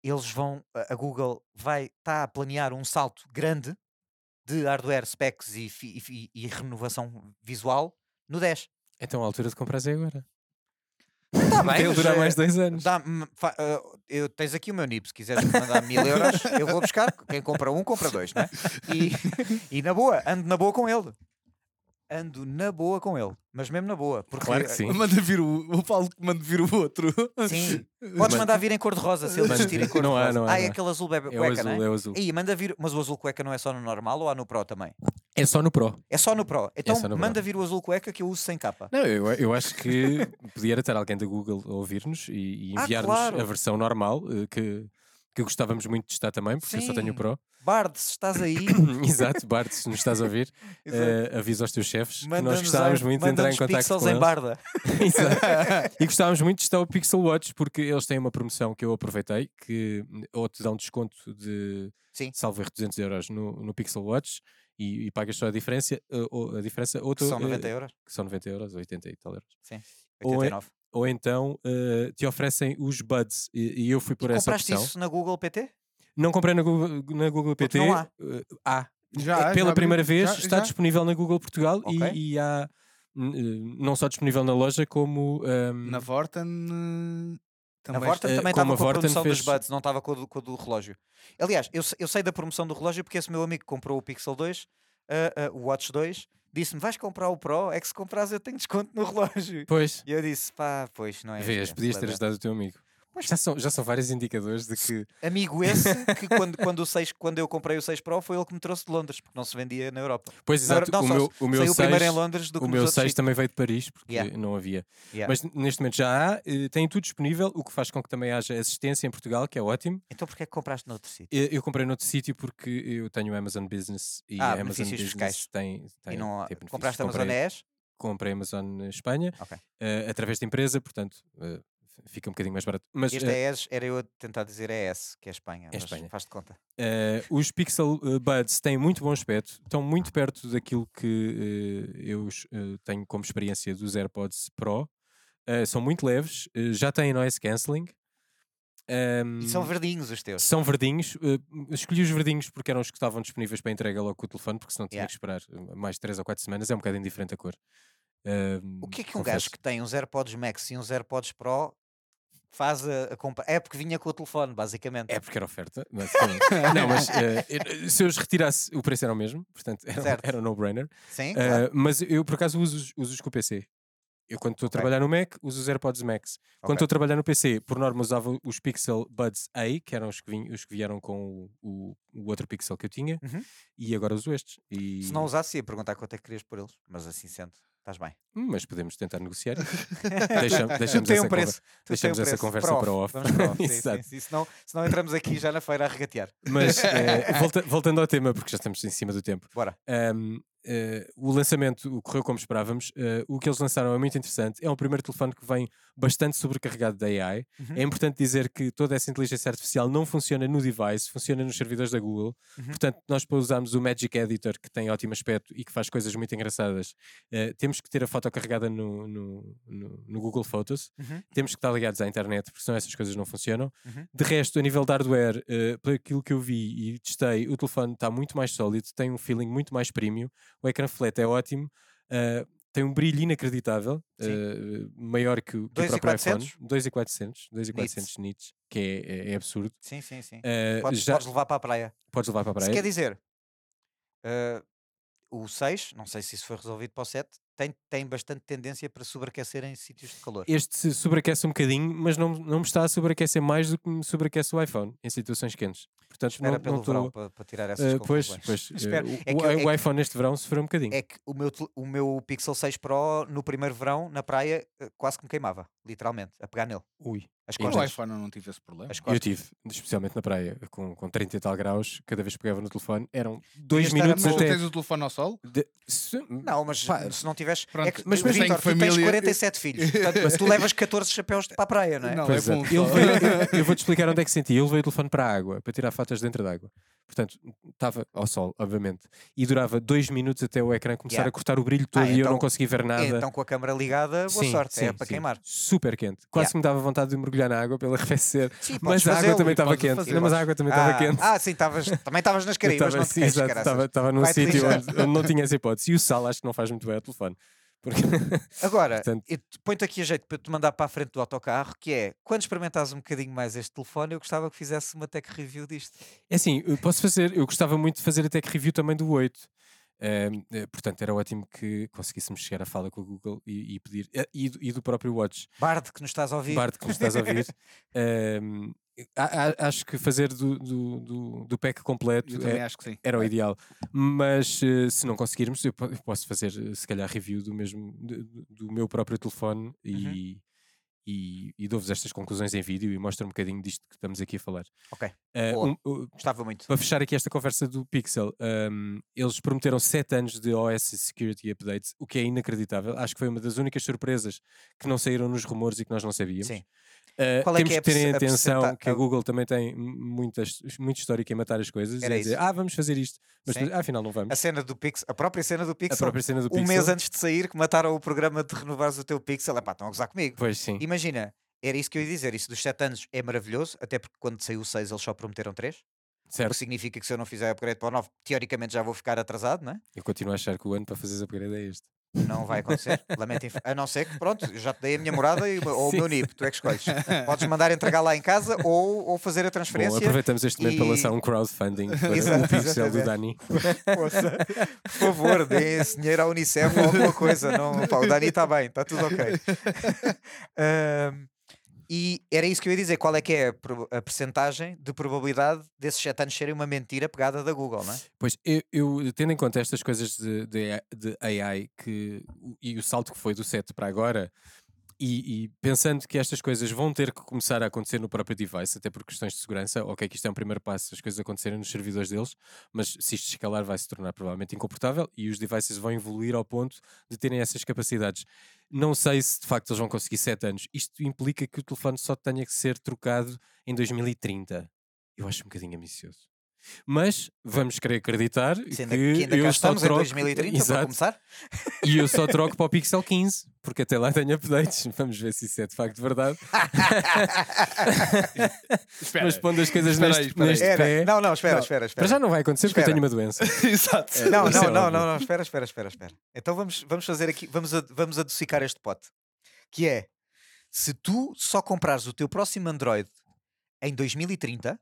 Eles vão. A Google vai. Está a planear um salto grande de hardware, specs e, e e renovação visual no 10. Então a altura de comprar é agora. Está Para ele durar mais dois anos. Dá, fa- ah, eu, tens aqui o meu NIP, se quiseres mandar mil euros, eu vou buscar. Quem compra um, compra dois, né? E, e na boa, ando na boa com ele. Ando na boa com ele, mas mesmo na boa. Porque, Claro que sim. Manda vir o, o Paulo que manda vir o outro. Sim. Podes mandar vir em cor-de-rosa se ele existir em cor-de-rosa. não há, não há, Ah, é aquele azul bebe É o cueca, azul, não é? é o azul. Ih, manda vir, mas o azul cueca não é só no normal ou há no Pro também? É só no Pro. É só no Pro. Então só no Pro. manda vir o azul cueca que eu uso sem capa. Não, eu, eu acho que podia ter alguém da Google a ouvir-nos e, e Ah, enviar-nos claro. a versão normal, eh, que, que gostávamos muito de testar também, porque eu só tenho Sim. o Pro. Se estás aí, Exato, Bart, se nos estás a ouvir, Exato. eh, avisa aos teus chefes que nós gostávamos a- muito de entrar em contato com em eles. barda. Exato. E gostávamos muito de testar o Pixel Watch porque eles têm uma promoção que eu aproveitei que ou te dão desconto de Sim. salvo erro 200 euros no, no Pixel Watch e, e pagas só a diferença, eh, ou a diferença ou tu, São eh, 90 euros. que são 90 euros, 80 e tal euros. Sim. Ou é- 89. Ou então eh, te oferecem os Buds e, e eu fui por E essa compraste opção. isso na Google PT? Não comprei na Google, na Google Porque PT. não há. eh, há. Já, É Pela já primeira abri- vez já- está já. disponível na Google Portugal e- Ok. e, há eh, não só disponível na loja como hum, Na Vorten eh, Na também. Vorten eh, também estava a com a Vorten promoção dos fez- buds, não estava com, o do- com o do relógio. Aliás, eu, eu sei da promoção do relógio porque esse meu amigo comprou o Pixel 2, ah, ah, o Watch 2, disse-me: vais comprar o Pro? É que se comprares eu tenho desconto no relógio. Pois, E eu disse: pá, pois não é. vês, podias ter leather." ajudado o teu amigo. Pois. Já são, já são vários indicadores de que Amigo esse que quando, quando, o 6, quando eu comprei o 6 Pro foi ele que me trouxe de Londres, porque não se vendia na Europa. Pois exato, não, o meu, o meu Saiu primeiro em 6, Londres do que o meu outros 6 sítios. também veio de Paris porque Yeah. não havia. Yeah. Mas neste momento já há, eh, tem tudo disponível, o que faz com que também haja assistência em Portugal, que é ótimo. Então porquê é que compraste noutro sítio? Eh, Eu comprei noutro sítio porque eu tenho Amazon Business e Ah, a Amazon Business fiscais. tem, tem, E não, tem compraste a comprei, Amazon ES? comprei Amazon Espanha Ok. eh, através da empresa, portanto eh, fica um bocadinho mais barato. Mas Este eh, ES era eu a tentar dizer ES, que é Espanha. mas Espanha. Faz de conta. Eh, os Pixel eh, Buds têm muito bom aspecto, estão muito perto daquilo que eh, eu tenho como experiência dos AirPods Pro. São muito leves, já têm noise cancelling. E são Ehm, verdinhos os teus. são verdinhos. escolhi os verdinhos porque eram os que estavam disponíveis para entrega logo com o telefone, porque senão tinha Yeah. que esperar mais 3 ou 4 semanas. É um bocado indiferente a cor. Ehm, O que é que um confesso. gajo que tem uns AirPods Max e uns AirPods Pro faz a, a compra? É porque vinha com o telefone, basicamente. É porque era oferta. basicamente. não, mas eu- se eu os retirasse, o preço era o mesmo, portanto era, Certo. era um no-brainer. Sim, Uh, claro. mas eu por acaso uso, uso os com o PC. Eu quando estou a trabalhar no Mac, uso os AirPods Max. Quando Ok. estou a trabalhar no PC, por norma usava os Pixel Buds A, que eram os que, vim- os que vieram com o, o- o outro Pixel que eu tinha, Uhum. e agora uso estes. E... Se não usasse, ia perguntar quanto é que querias por eles. Mas assim sendo, estás bem. Hum, Mas podemos tentar negociar. Deixa- deixamos tem essa um preço. Tem deixamos um essa preço. conversa Pro para off. Vamos para off. Sim, sim, Exato. sim. Senão, senão entramos aqui já na feira a regatear. Mas eh, volta- voltando ao tema, porque já estamos em cima do tempo. Bora. Um, eh, o lançamento correu como esperávamos. Eh, o que eles lançaram é muito interessante. É um primeiro telefone que vem bastante sobrecarregado da AI. Uhum. É importante dizer que toda essa inteligência artificial não funciona no device, funciona nos servidores da Google. Uhum. Portanto, nós para usarmos o Magic Editor, que tem ótimo aspecto e que faz coisas muito engraçadas, eh, temos que ter a foto carregada no, no, no- no Google Photos. Uhum. Temos que estar ligados à internet, porque senão essas coisas não funcionam. Uhum. De resto, a nível de hardware, por aquilo que eu vi e testei, o telefone está muito mais sólido, tem um feeling muito mais premium. O ecrã flat é ótimo, eh, tem um brilho inacreditável, eh, maior que, o- que o próprio 2.400? iPhone. 2.400, 2.400 nits, que é, é- é absurdo. Sim, sim, sim. Eh, Podes, já podes levar para a praia. podes levar para a praia. quer dizer, eh, o 6, não sei se isso foi resolvido para o 7, tem, tem bastante tendência para sobreaquecer em sítios de calor. Este se sobreaquece um bocadinho, mas não, não me está a sobreaquecer mais do que me sobreaquece o iPhone em situações quentes. Portanto, Espera não, pelo não verão estou. para, para tirar essas Eh, pois, conclusões. pois eh, é o, que eu- o é que- iPhone neste verão sofreu um bocadinho. É que o meu, o meu Pixel 6 Pro no primeiro verão, na praia, eh, quase que me queimava, literalmente, a pegar nele. Ui. As E costas. iPhone eu não tive esse problema. Eu tive, especialmente na praia, com, com 30 e tal graus, cada vez que pegava no telefone, eram dois minutos Mas tu até. tens o telefone ao sol? de- se- Não, mas Pá, se não tiveres. é que, mas mas Vitor, tu tens família- 47 filhos. Portanto, mas tu levas 14 chapéus para a praia, não é? Não, Pois é é. eu vou-te explicar onde é que senti. Eu levei o telefone para a água, para tirar fotos dentro da água. Portanto, estava ao sol, obviamente. E durava dois minutos até o ecrã começar Yeah. a cortar o brilho todo Ah, e eu então- não conseguia ver nada. Então, com a câmara ligada, boa Sim, sorte. é sim, para sim. queimar. Super quente. Quase Yeah. que me dava vontade de mergulhar na água pela arrefecer. Mas a água também estava quente. fazer, Não, mas a água também Ah, estava quente. ah, sim, tavas, também estavas nas Caraíbas, estava não te queixes, exato, caraças. estava- estava num sítio onde, onde não tinha essa hipótese. E o sal acho que não faz muito bem ao telefone. Porque Agora, Portanto- eu te- põe-te aqui a jeito para te mandar para a frente do autocarro, que é, quando experimentares um bocadinho mais este telefone, eu gostava que fizesse uma tech review disto. É assim, eu posso fazer, eu gostava muito de fazer a tech review também do 8. Ehm, eh, portanto, era ótimo que conseguíssemos chegar à fala com o Google e, e pedir, eh, e, do- e do próprio Watch. Bard, que nos estás a ouvir. Bart, que nos estás a ouvir. ehm, a- a- acho que fazer do, do, do, do pack completo é- era o ideal. Mas eh, se não conseguirmos, eu, po- eu posso fazer eh, se calhar review do mesmo do, do meu próprio telefone e, e, e dou-vos estas conclusões em vídeo e mostro um bocadinho disto que estamos aqui a falar. Ok, boa. um- uh, gostava muito. para fechar aqui esta conversa do Pixel, um, eles prometeram 7 anos de OS Security Updates, o que é inacreditável. Acho que foi uma das únicas surpresas que não saíram nos rumores e que nós não sabíamos. Sim. Uh, Qual é temos que é que, a terem a atenção que a a- Google também tem muitas, muito histórico em matar as coisas Era e a dizer, isso. ah, vamos fazer isto, mas depois, ah, afinal não vamos. A cena do Pixel, a própria cena do A Pixel, própria cena do um Pixel. mês antes de sair, que mataram o programa de renovares o teu Pixel, é pá, estão a gozar comigo. Pois sim. Imagina, era isso que eu ia dizer, isso dos 7 anos é maravilhoso, até porque quando saiu o 6 eles só prometeram 3, o que Certo. significa que se eu não fizer upgrade para o 9, teoricamente já vou ficar atrasado, não é? Eu continuo a achar que o ano para fazer upgrade é este. Não vai acontecer, lamento, inf- a não ser que, pronto, já te dei a minha morada e, o ou o Sim. meu NIP, tu é que escolhes. Podes mandar entregar lá em casa ou, ou fazer a Bom, transferência. aproveitamos este momento para e- lançar um crowdfunding para Exato, o Pixel do. Dani. Poça, por favor, deem esse dinheiro à Unicef ou alguma coisa. Não, pá, o Dani está bem, está tudo ok. Ahm, e era isso que eu ia dizer. Qual é que é a, percentagem de probabilidade desses 7 anos serem uma mentira pegada da Google, não é? Pois, eu, eu, tendo em conta estas coisas de, de, de AI que, e o salto que foi do 7 para agora, e, e pensando que estas coisas vão ter que começar a acontecer no próprio device, até por questões de segurança, ok, que isto é um primeiro passo, as coisas acontecerem nos servidores deles, mas se isto escalar vai se tornar provavelmente incomportável e os devices vão evoluir ao ponto de terem essas capacidades. Não sei se de facto eles vão conseguir 7 anos. Isto implica que o telefone só tenha que ser trocado em 2030. Eu acho um bocadinho ambicioso. Mas vamos querer acreditar Sendo que, que ainda eu cá só estamos em troco, 2030 para Exato, começar. e eu só troco para o Pixel 15, porque até lá tenho updates. Vamos ver se isso é de facto verdade. Espera. Mas pondo as coisas Espera aí, neste, espera neste Era. pé. Não, não, espera, Não. espera, Para espera. já não vai acontecer porque eu Espera. tenho uma doença. Exato. Não, Isso não, é não, óbvio. não, não, espera, espera, espera, espera. Então vamos, vamos fazer aqui, vamos, ad- vamos adocicar este pote. Que é, se tu só comprares o teu próximo Android em 2030,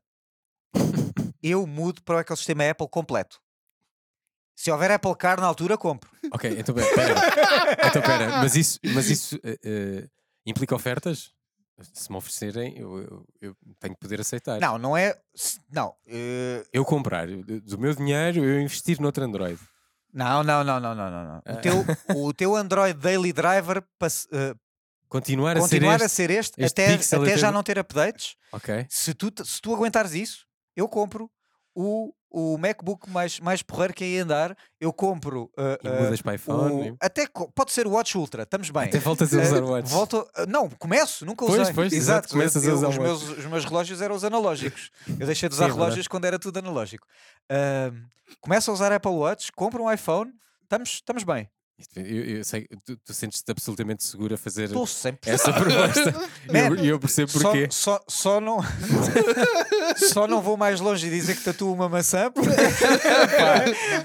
eu mudo para o ecossistema Apple completo. Se houver Apple Car na altura, compro. Ok, então pera. então pera, mas isso, mas isso eh, eh, implica ofertas? Se me oferecerem, eu, eu- eu tenho que poder aceitar. Não, não é. Não, eh, Eu comprar do meu dinheiro, eu investir noutro Android. não, não, não, não, não, não. O Ah. teu, o teu Android Daily Driver eh, Continuar, a continuar ser a este. ser este, este até, até já não ter updates. Ok. Se tu, se tu aguentares isso, eu compro o, o MacBook mais, mais porreiro que ia andar, eu compro. uh, E uh, mudas para iPhone. o- até pode ser o Watch Ultra, estamos bem. Até voltas a Uh, usar o Watch. Volto, uh, não, começo, nunca Pois, usei. pois, exato, exato, começas a eu- usar os, meus, os meus relógios eram os analógicos. Eu deixei de usar Sim, é verdade. relógios quando era tudo analógico. Uh, começo a usar Apple Watch, compro um iPhone, estamos, estamos bem. Eu, eu sei, tu, tu sentes-te absolutamente seguro a fazer Estou essa proposta. E eu, eu percebo Só, porquê. só, só não só não vou mais longe e dizer que tatuo uma maçã porque,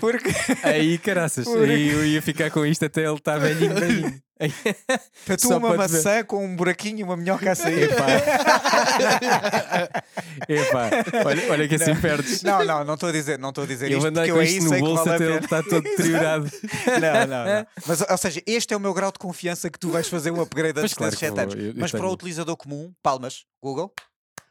porque Aí, caraças, Por- aí eu ia ficar com isto até ele estar velhinho, velhinho. tatuo Só uma para ver. maçã com um buraquinho e uma minhoca a sair. Epá, olha, olha que assim perdes. Não, não, não estou a dizer, não estou a dizer Eu isto porque eu aí isto no sei que bolso vale até ele está todo deteriorado. Não, não, não. Mas, ou seja, este é o meu grau de confiança que tu vais fazer um upgrade antes claro desses que 7 vou, anos. Mas para tenho. o utilizador comum, palmas, Google.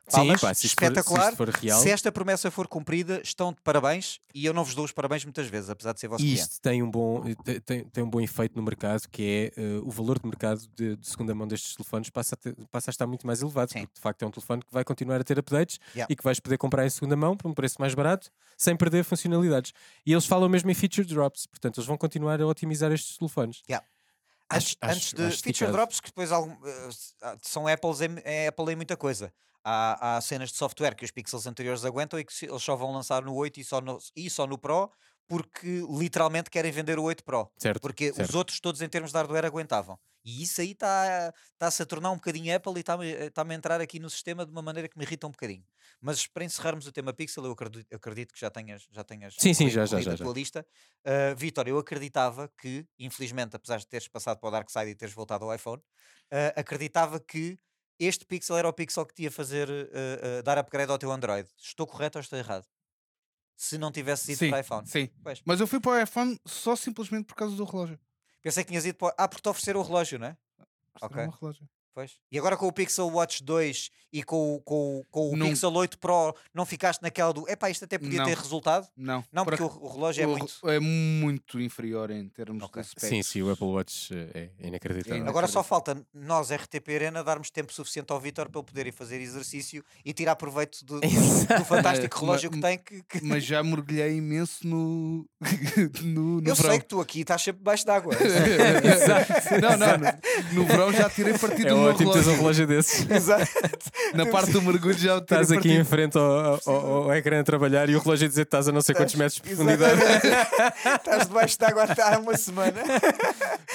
Sim, Palmas, pá, se isto for- se espetacular. for real. Se esta promessa for cumprida, estão de parabéns e eu não vos dou os parabéns muitas vezes, apesar de ser vosso cliente. isto tem um bom, te- tem, tem um bom efeito no mercado, que é eh, o valor de mercado de, de segunda mão destes telefones passa a, ter- passa a estar muito mais elevado, Sim. porque de facto é um telefone que vai continuar a ter updates Yeah. e que vais poder comprar em segunda mão por um preço mais barato, sem perder funcionalidades. E eles falam mesmo em feature drops, portanto eles vão continuar a otimizar estes telefones. Antes, Acho- antes de feature drops, que depois algum, eh, ah, são Apples em, é Apple em muita coisa. Há, há cenas de software que os pixels anteriores aguentam e que eles só vão lançar no 8 e só no, e só no Pro porque literalmente querem vender o 8 Pro. Certo? Porque os certo. outros todos em termos de hardware aguentavam. E isso aí está tá-se a tornar um bocadinho Apple e está-me está a entrar aqui no sistema de uma maneira que me irrita um bocadinho. Mas para encerrarmos o tema Pixel, eu acredito, acredito que já tenhas, já tenhas Sim, sim, já, já, já, a já. lista. Uh, Vitor, eu acreditava que, infelizmente, apesar de teres passado para o Dark Side e teres voltado ao iPhone, uh, acreditava que este Pixel era o Pixel que te ia fazer uh, dar upgrade ao teu Android. Estou correto ou estou errado? Se não tivesse ido Sim, para iPhone. sim. Pois. Mas eu fui para o iPhone só simplesmente por causa do relógio. Pensei que tinhas ido para. Ah, porque te ofereceram o relógio, não é? Ok. um relógio. Pois. E agora com o Pixel Watch 2 e com, o- com, o- com o Não- Pixel 8 Pro, não ficaste naquela do. Epá, isto até podia Não. ter resultado? Não, Não, por porque o, ac- o relógio é o- muito. é muito inferior em termos Ok. de specs. Sim, sim, o Apple Watch eh, é inacreditável. É Agora só falta nós, RTP Arena, darmos tempo suficiente ao Vitor para ele poder ir fazer exercício e tirar proveito do, do- fantástico relógio que tem. Que, que- Mas já mergulhei imenso no. no, no Eu verão. sei que tu aqui estás sempre debaixo d'água. não, não, no, no verão já tirei partido É meu ótimo teres um relógio. desses. Exato. Na parte do mergulho já Estás aqui partido. em frente ao, ao, ao ecrã a trabalhar e o relógio a dizer que estás a não sei quantos metros de profundidade. Estás debaixo d'água há uma semana.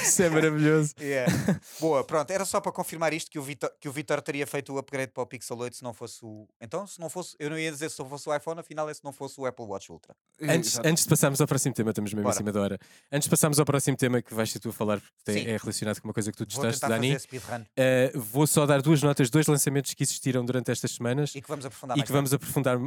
Isso é maravilhoso. Yeah. Boa, pronto, era só para confirmar isto que o Vitor, que o Vitor teria feito o upgrade para o Pixel 8 se não fosse o. Então, se não fosse, eu não ia dizer se não fosse o iPhone, afinal é se não fosse o Apple Watch Ultra. Antes, Exato. antes de passarmos ao próximo tema, estamos mesmo Bora. em cima da hora. Antes de passarmos ao próximo tema que vais ser tu a falar, porque tem- é relacionado com uma coisa que tu testaste, Dani. fazer speedrun Uh, vou só dar duas notas, dois lançamentos que existiram durante estas semanas e que vamos aprofundar e mais que vamos aprofundar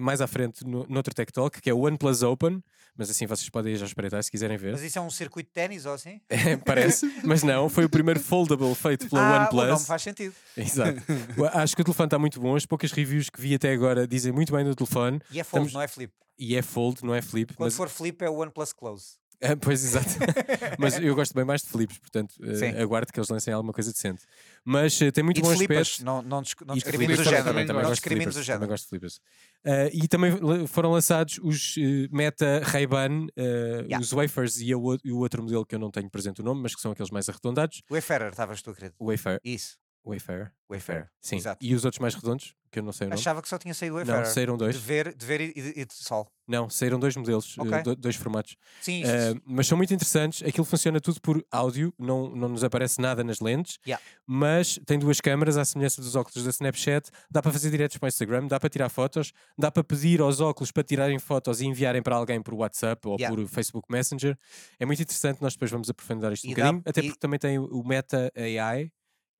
mais à frente no, noutro Tech Talk, que é o OnePlus Open. Mas assim vocês podem ir já espreitar se quiserem ver. Mas isso é um circuito de ténis ou assim? Parece, mas não. Foi o primeiro foldable feito pela ah, OnePlus. nome faz sentido. Exato. Acho que o telefone está muito bom. As poucas reviews que vi até agora dizem muito bem do telefone. E é fold, Estamos- não é flip. E é fold, não é flip. Quando mas- for flip é o OnePlus Close. Ah, pois, exato. Mas eu gosto bem mais de flips, portanto, eh, Sim. aguardo que eles lancem alguma coisa decente. Mas eh, tem muito e bom de flipas, aspecto. não, não, disc- não E de discrimines o flippers género. também, também não gosto de discrimines o flippers, Também género. gosto de flippers. Ah, e também foram lançados os eh, Meta Ray-Ban, eh, Yeah. os Wafers e, a o- e o outro modelo que eu não tenho presente o nome, mas que são aqueles mais arredondados. O Wayfarer, estavas tu, querido. O Wayfair. Isso, Wayfair. Wayfarer. Sim. Exato. E os outros mais redondos, que eu não sei o nome. Achava que só tinha saído o Não, saíram dois. De ver, de ver e, e- e de sol. Não, saíram dois modelos, eh, Ok. do- dois formatos. Sim, Uh, mas são muito interessantes. Aquilo funciona tudo por áudio, não, não nos aparece nada nas lentes, Yeah. mas tem duas câmaras, à semelhança dos óculos da Snapchat. Dá para fazer diretos para o Instagram, dá para tirar fotos, dá para pedir aos óculos para tirarem fotos e enviarem para alguém por WhatsApp ou Yeah. por Facebook Messenger. É muito interessante. Nós depois vamos aprofundar isto um E dá- bocadinho, até e- porque também tem o Meta AI.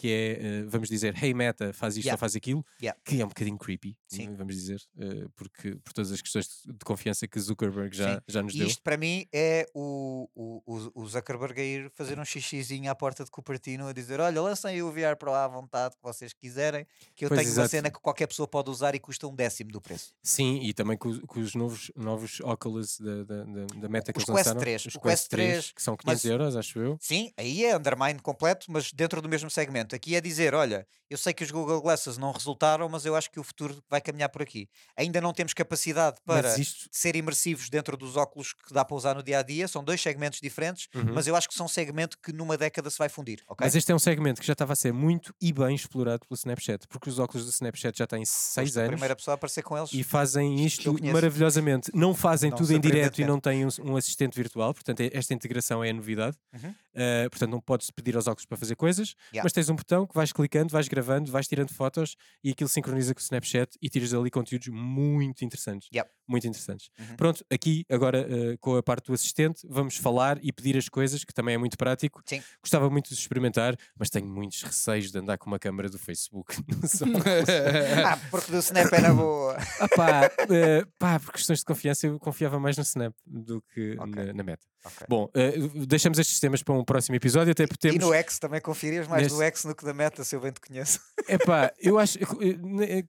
Que é, uh, vamos dizer, hey Meta, faz isto Yeah. ou faz aquilo, Yeah. que é um bocadinho creepy, Sim. vamos dizer, uh, porque por todas as questões de confiança que Zuckerberg já, Sim. já nos E deu. isto para mim é o, o, o- Zuckerberg a ir fazer um xixizinho à porta de Cupertino a dizer: Olha, lancem aí o VR Pro à vontade que vocês quiserem, que eu Pois, tenho uma exato. cena que qualquer pessoa pode usar e custa um décimo do preço. Sim, e também com, os- com os novos, novos Oculus da, da, da, Meta que Os eles lançaram. 3, Os o Quest 3, que são mas- 500 euros, acho eu. Sim, aí é undermine completo, mas dentro do mesmo segmento. Aqui é dizer, olha, eu sei que os Google Glasses não resultaram, mas eu acho que o futuro vai caminhar por aqui. Ainda não temos capacidade para isto. ser imersivos dentro dos óculos que dá para usar no dia a dia. São dois segmentos diferentes, Uhum. mas eu acho que são um segmento que numa década se vai fundir. ok? Mas este é um segmento que já estava a ser muito e bem explorado pelo Snapchat, porque os óculos do Snapchat já têm Foste 6 a anos primeira pessoa a aparecer com eles. e fazem isto maravilhosamente. Não fazem Não tudo em direto e não têm um, um assistente virtual, portanto, é- esta integração é a novidade. Uhum. Uh, portanto, não podes pedir aos óculos para fazer coisas, Yeah. mas tens um botão que vais clicando, vais gravando, vais tirando fotos e aquilo sincroniza com o Snapchat e tiras ali conteúdos muito interessantes. Yep. Muito interessantes. Uhum. Pronto, aqui agora uh, com a parte do assistente, vamos falar e pedir as coisas, que também é muito prático. Sim. Gostava muito de experimentar, mas tenho muitos receios de andar com uma câmera do Facebook. Ah, porque do Snap era boa. ah, pá, uh, pá, por questões de confiança, eu confiava mais no Snap do que Ok. na, na Meta. Ok. Bom, uh, deixamos estes temas para um próximo episódio, até porque E temos. no X também conferias mais no Neste- X do que da Meta, se eu bem te conheço. Epá, eu acho,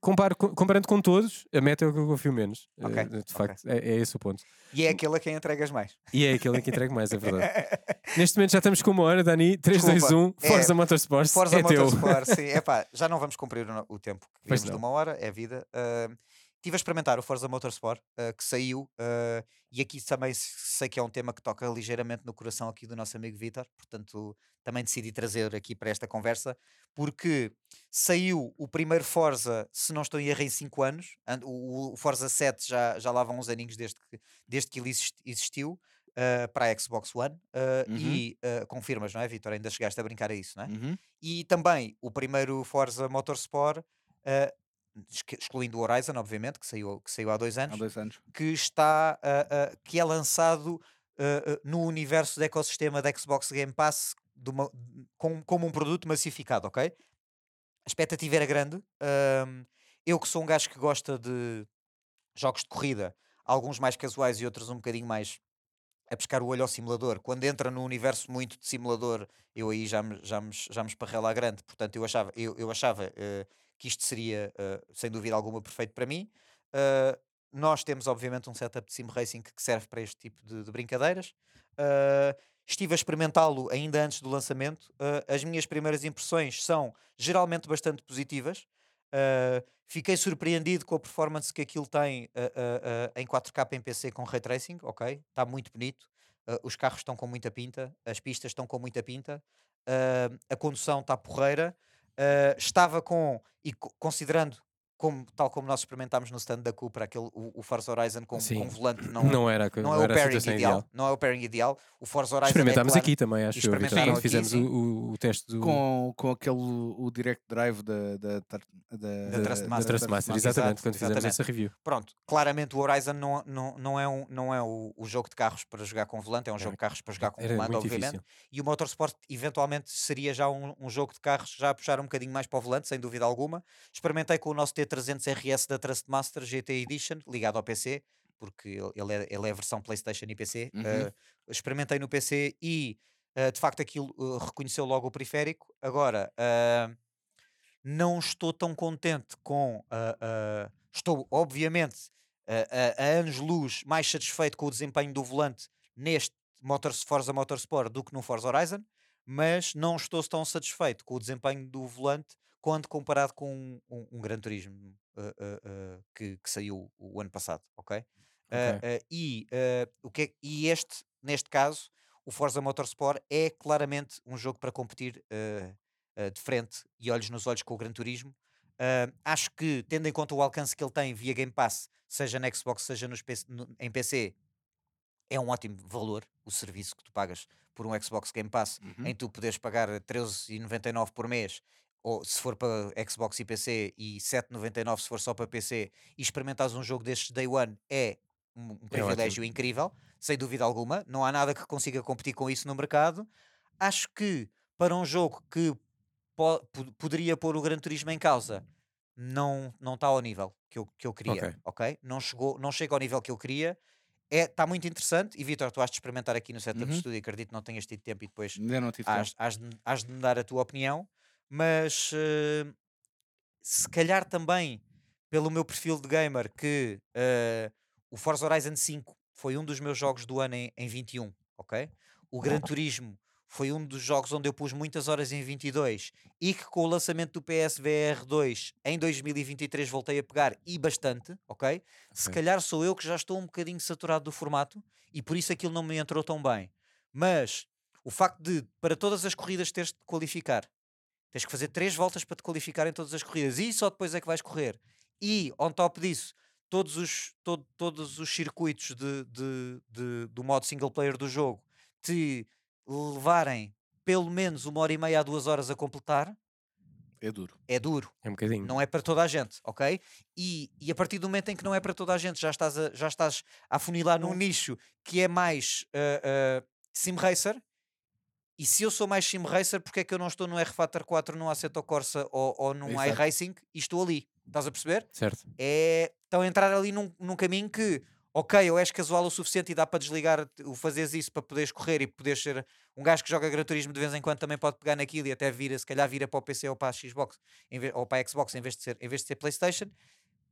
comparo, co- comparando com todos, a meta é o que eu confio menos. Ok, de facto, é, é esse o ponto. E é aquele a quem entregas mais. E é aquele em que entrego mais, é verdade. Neste momento já estamos com uma hora, Dani. 3, 2, Desculpa, 1, é- Forza Motorsport. Forza é teu. Sim. Epá, já não vamos cumprir o, o tempo que queríamos de uma hora, é vida. Ah, Estive a experimentar o Forza Motorsport, ah, que saiu, ah, e aqui também se- sei que é um tema que toca ligeiramente no coração aqui do nosso amigo Vitor, portanto também decidi trazer aqui para esta conversa, porque saiu o primeiro Forza, se não estou em erro, em 5 anos, o, o Forza 7 já, já lá vão uns aninhos desde que, desde que ele exist- existiu, ah, para a Xbox One, ah, Uhum. e ah, confirmas, não é, Vitor? Ainda chegaste a brincar a isso, não é? Uhum. e também o primeiro Forza Motorsport, excluindo o Horizon, obviamente, que saiu, que saiu há dois Há anos, dois anos. que está ah, ah, que é lançado ah, no universo do ecossistema da Xbox Game Pass uma- com- como um produto massificado, ok? A expectativa era grande. eu que sou um gajo que gosta de jogos de corrida, alguns mais casuais e outros um bocadinho mais a pescar o olho ao simulador. Quando entra no universo muito de simulador, eu aí já me, já me, já me esparrei lá grande. Portanto, eu achava, eu, eu achava eh, que isto seria, eh, sem dúvida alguma, perfeito para mim. Uh, nós temos, obviamente, um setup de sim racing que serve para este tipo de, de brincadeiras. Uh, estive a experimentá-lo ainda antes do lançamento. Uh, as minhas primeiras impressões são geralmente bastante positivas. Uh, fiquei surpreendido com a performance que aquilo tem uh, uh, uh, em 4K em PC com ray tracing. Ok, está muito bonito. Uh, os carros estão com muita pinta, as pistas estão com muita pinta, uh, a condução está porreira. Uh, estava com, e co- considerando como, tal como nós experimentámos no stand da Cupra, aquele, o, o Forza Horizon com, Sim. com volante, não, Não, era, não é não o era a pairing ideal, ideal. Não é o pairing ideal. O Forza Horizon Experimentámos é claro, aqui também, acho quando aqui, fizemos sim. o, o- o teste do, Com, com aquele o direct drive da, da, da, Da Trustmaster. da Trustmaster, Exato, exatamente, quando fizemos exatamente. essa review. Pronto, claramente o Horizon não, não, não é, um, não é o, o jogo de carros para jogar com volante, é um Era- jogo de carros para jogar com comando, muito obviamente. difícil. E o Motorsport eventualmente seria já um, um jogo de carros já a puxar um bocadinho mais para o volante, sem dúvida alguma. Experimentei com o nosso T300 RS da Trustmaster GT Edition, ligado ao PC, porque ele- é, ele é a versão PlayStation e PC. Uhum. Uh, experimentei no PC e uh, de facto aquilo uh, reconheceu logo o periférico. Agora, não estou tão contente com. estou, obviamente, a, anos-luz mais satisfeito com o desempenho do volante neste Motor, Forza Motorsport do que no Forza Horizon, mas não estou tão satisfeito com o desempenho do volante quando comparado com um, um, um Gran Turismo uh, uh, que, que saiu o ano passado, ok? Ok. uh, e, o que é- e este, neste caso, o Forza Motorsport é claramente um jogo para competir de frente e olhos nos olhos com o Gran Turismo. Uh, acho que, tendo em conta o alcance que ele tem via Game Pass, seja na Xbox, seja PC no- em PC, é um ótimo valor o serviço que tu pagas por um Xbox Game Pass, Uhum. em tu poderes pagar 13,99 por mês, ou se for para Xbox e PC, e 7,99 se for só para PC, e experimentares um jogo destes Day One, é um, um privilégio incrível, sem dúvida alguma. Não há nada que consiga competir com isso no mercado. Acho que para um jogo que po- po- poderia pôr o Gran Turismo em causa, não não está ao nível que eu, que eu queria, Ok. Não, chegou, não chega ao nível que eu queria. Está é, muito interessante. E Vitor, tu has de experimentar aqui no setup de Uhum. estúdio. Acredito que não tenhas tido tempo e depois Ainda não tive tempo. has, has, de, has de me dar a tua opinião. Mas eh, se calhar também pelo meu perfil de gamer que eh, o Forza Horizon 5 foi um dos meus jogos do ano em, em 21, ok? O Gran Turismo foi um dos jogos onde eu pus muitas horas em 22 e que com o lançamento do PSVR 2 em 2023 voltei a pegar e bastante, ok? Se calhar sou eu que já estou um bocadinho saturado do formato e por isso aquilo não me entrou tão bem. Mas o facto de, para todas as corridas, teres de qualificar, tens que fazer três voltas para te qualificar em todas as corridas e só depois é que vais correr. E, on top disso, todos os, todo- todos os circuitos de, de- de- do modo single player do jogo te levarem pelo menos uma hora e meia a duas horas a completar, É duro. é duro. É um bocadinho. Não é para toda a gente, ok? E, e a partir do momento em que não é para toda a gente, já estás a, já estás a afunilar num nicho que é mais ah, ah, sim racer. E se eu sou mais sim racer, porque é que eu não estou no R-Factor 4, no Assetto Corsa ou, ou num Exato. iRacing e estou ali? Estás a perceber? Certo. é estão a entrar ali num, num caminho que, ok, ou és casual o suficiente e dá para desligar o fazeres isso para poderes correr e poderes ser um gajo que joga graturismo de vez em quando também pode pegar naquilo e até vira, se calhar vira para o PC ou para a Xbox vez- ou para a Xbox em vez de ser, em vez de ser Playstation.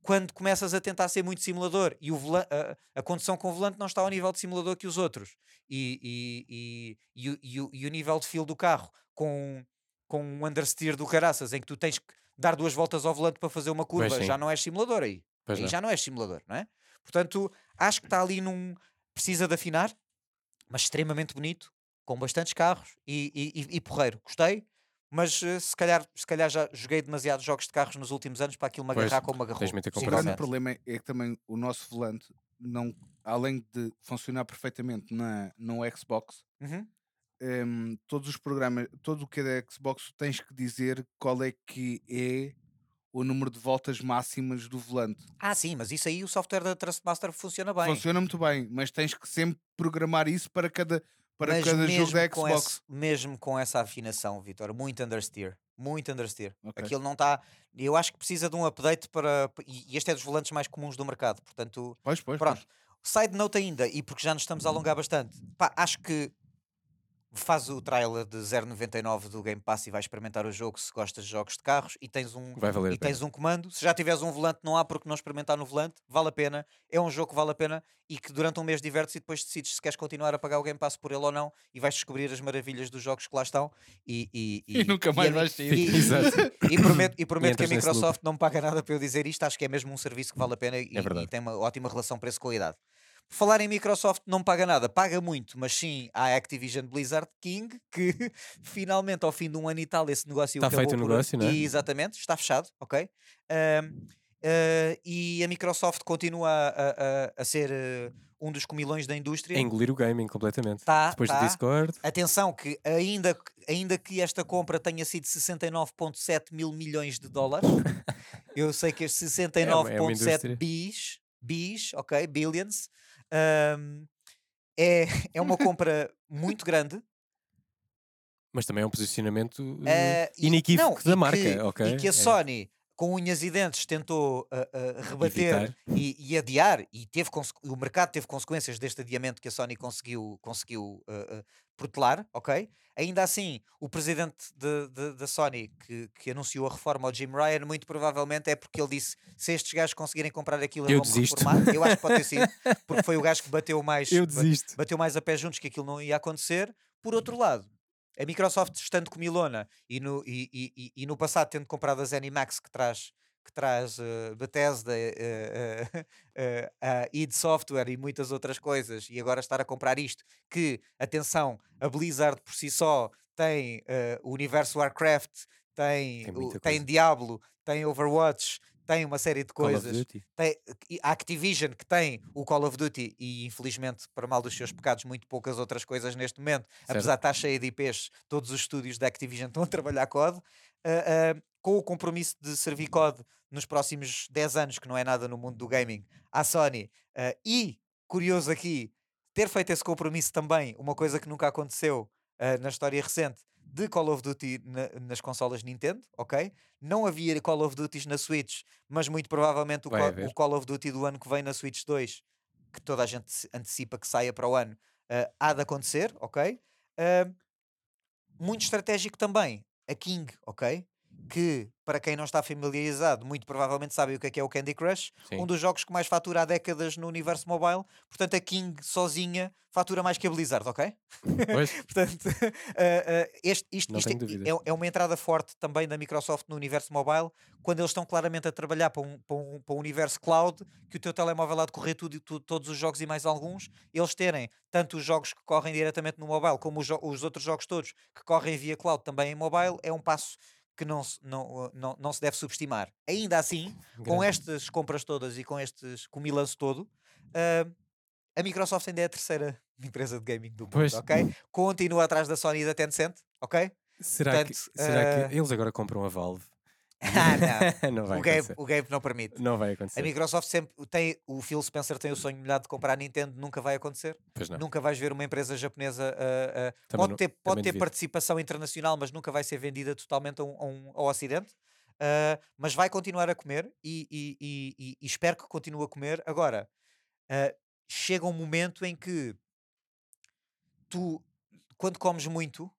Quando começas a tentar ser muito simulador e o vola- a, a condução com o volante não está ao nível de simulador que os outros e, e, e, e, o- e o, nível de feel do carro com, com um understeer do caraças em que tu tens que dar duas voltas ao volante para fazer uma curva, já não és simulador aí. Pois Aí não. já não é simulador, não é? Portanto, acho que está ali num. Precisa de afinar, mas extremamente bonito, com bastantes carros e, e, e- e porreiro. Gostei, mas eh, se calhar, se calhar já joguei demasiados jogos de carros nos últimos anos para aquilo me Pois, agarrar como me agarrou. O grande problema é que também o nosso volante, não, além de funcionar perfeitamente na, no Xbox, Uhum. hum, todos os programas, todo o que é da Xbox, tens que dizer qual é que é o número de voltas máximas do volante. Ah, sim, mas isso aí o software da Trustmaster funciona bem. Funciona muito bem, mas tens que sempre programar isso para cada, para mas cada jogo da com Xbox. esse- mesmo com essa afinação, Vitor, muito understeer. Muito understeer. Ok. Aquilo não está. Eu acho que precisa de um update para. E e este é dos volantes mais comuns do mercado. Portanto, Pois, pois, Pronto. pois. Side note ainda, e porque já nos estamos a alongar bastante, pá, acho que faz o trailer de 0.99 do Game Pass e vai experimentar o jogo se gostas de jogos de carros e tens um, e tens um comando. Se já tiveres um volante, não há porque não experimentar no volante, vale a pena. É um jogo que vale a pena e que durante um mês divertes e depois decides se queres continuar a pagar o Game Pass por ele ou não e vais descobrir as maravilhas dos jogos que lá estão e, e, E nunca mais vais sair. e- e prometo, e prometo que a. Microsoft não me paga nada para eu dizer isto. Acho que é mesmo um serviço que vale a pena e, É e tem uma ótima relação preço-qualidade. Por Falar em Microsoft não paga nada, paga muito, mas sim a Activision Blizzard King, que finalmente ao fim de um ano e tal esse negócio Está feito o por- negócio, não é? E, exatamente, está fechado, ok? Ah, e a Microsoft continua a, a- a- a ser ah, um dos comilões da indústria. É engolir o gaming completamente. Tá, Depois tá. do Discord. Atenção que ainda, que- ainda que esta compra tenha sido 69.7 mil milhões de dólares, eu sei que É uma 69.7 indústria. bis, bis, ok, billions, ahm, é, é uma compra muito grande. Mas também é um posicionamento uh, eh, e- inequívoco não, da e marca. que- ok? E que a É. Sony, com unhas e dentes, tentou ah, ah, rebater e, e adiar, e teve o mercado teve consequências deste adiamento que a Sony conseguiu, conseguiu ah, protelar, ok? Ainda assim, o presidente de- de- da Sony que, que anunciou a reforma ao Jim Ryan, muito provavelmente é porque ele disse: se estes gajos conseguirem comprar aquilo, Eu desisto. reformar. Eu acho que pode ter sido, porque foi o gajo que bateu mais, Eu desisto. bateu mais a pé juntos que aquilo não ia acontecer. Por outro lado, a Microsoft estando com Milona e no, e, e- e- no passado tendo comprado a ZeniMax que traz, que traz eh, Bethesda, eh, eh, a id Software e muitas outras coisas, e agora estar a comprar isto, que, atenção, a Blizzard por si só tem eh, o universo Warcraft, tem, Tem o- tem. Diablo, tem Overwatch, tem uma série de coisas tem a Activision que tem o Call of Duty e infelizmente para mal dos seus pecados muito poucas outras coisas neste momento apesar de estar cheia de IPs todos os estúdios da Activision estão a trabalhar COD ah, ah, com o compromisso de servir COD nos próximos 10 anos que não é nada no mundo do gaming à Sony ah, e curioso aqui ter feito esse compromisso também uma coisa que nunca aconteceu ah, na história recente de Call of Duty na- nas consolas Nintendo, ok? Não havia Call of Duty na Switch, mas muito provavelmente o, o Call of Duty do ano que vem na Switch 2, que toda a gente antecipa que saia para o ano, ah, há de acontecer, ok? Ah, muito estratégico também, a King, ok? Que, para quem não está familiarizado, muito provavelmente sabe o que é que é o Candy Crush, Sim. um dos jogos que mais fatura há décadas no universo mobile. Portanto, a King sozinha fatura mais que a Blizzard, ok? Pois, Portanto, eh, eh, este, isto, isto é- é, é uma entrada forte também da Microsoft no universo mobile, quando eles estão claramente a trabalhar para um, para um, para um universo cloud, que o teu telemóvel há de correr tudo, e tu- todos os jogos e mais alguns, eles terem tanto os jogos que correm diretamente no mobile, como os, os outros jogos todos que correm via cloud também em mobile, é um passo que não, se- não, uh, não, não se deve subestimar. Ainda assim, com grande. estas compras todas e com, estes, com o milanço todo, ah, a Microsoft ainda é a terceira empresa de gaming do mundo, Pois. ok? Continua atrás da Sony e da Tencent, ok? Será, que, portanto, será eh, que eles agora compram a Valve? Ah, não vai o, Gabe, acontecer. o Gabe não permite. Não vai A acontecer. Microsoft sempre tem, o Phil Spencer tem o sonho molhado de comprar a Nintendo, nunca vai acontecer. Não. Nunca vais ver uma empresa japonesa a- a- Também pode não- ter, também pode ter participação internacional, mas nunca vai ser vendida totalmente a um- a um- ao Ocidente. Ah, mas vai continuar a comer e, e- e- e- espero que continue a comer. Agora, chega um momento em que tu, quando comes muito,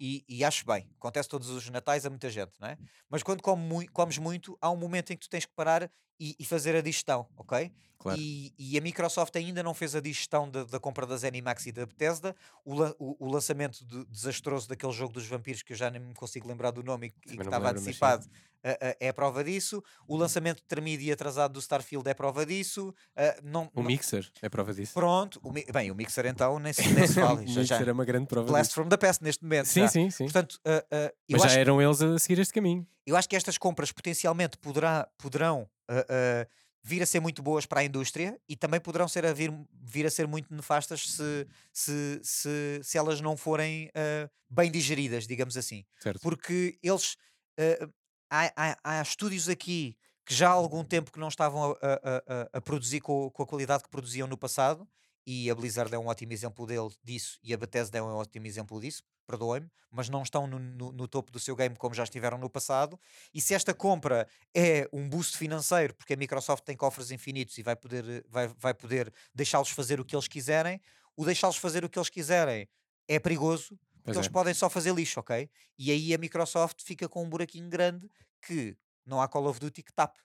e, e acho bem, acontece todos os natais a muita gente, não é? Mas quando come mui- comes muito, há um momento em que tu tens que parar e, e fazer a digestão, ok? Claro. E, e a Microsoft ainda não fez a digestão da, da compra da ZeniMax e da Bethesda. O, lan- o- o lançamento de- desastroso daquele jogo dos vampiros que eu já nem me consigo lembrar do nome e, que- e que estava antecipado ah, é a prova disso. O lançamento termido e atrasado do Starfield é prova disso. Ah, não, O não- Mixer é prova disso. Pronto, o, mi- bem, o Mixer então nem se, nem se fala. o já, já. Mixer é uma grande prova Blast disso. from the past neste momento. Sim, já. sim, sim. Portanto, ah, eu, Mas já acho, eram eles a seguir este caminho. eu acho que estas compras potencialmente poderá, poderão ah, vir a ser muito boas para a indústria e também poderão ser a vir, vir a ser muito nefastas se, se, se, se elas não forem ah, bem digeridas, digamos assim. Certo. Porque eles. ah, há, há, há estúdios aqui que já há algum tempo que não estavam a, a- a- a- a produzir com, com a qualidade que produziam no passado, e a Blizzard é um ótimo exemplo dele, disso, e a Bethesda é um ótimo exemplo disso, perdoem-me, mas não estão no, no- no topo do seu game como já estiveram no passado. E se esta compra é um boost financeiro, porque a Microsoft tem cofres infinitos e vai poder, vai, vai poder deixá-los fazer o que eles quiserem, o deixá-los fazer o que eles quiserem é perigoso, Pois porque eles é. podem só fazer lixo, ok? E aí a Microsoft fica com um buraquinho grande que não há Call of Duty que tape.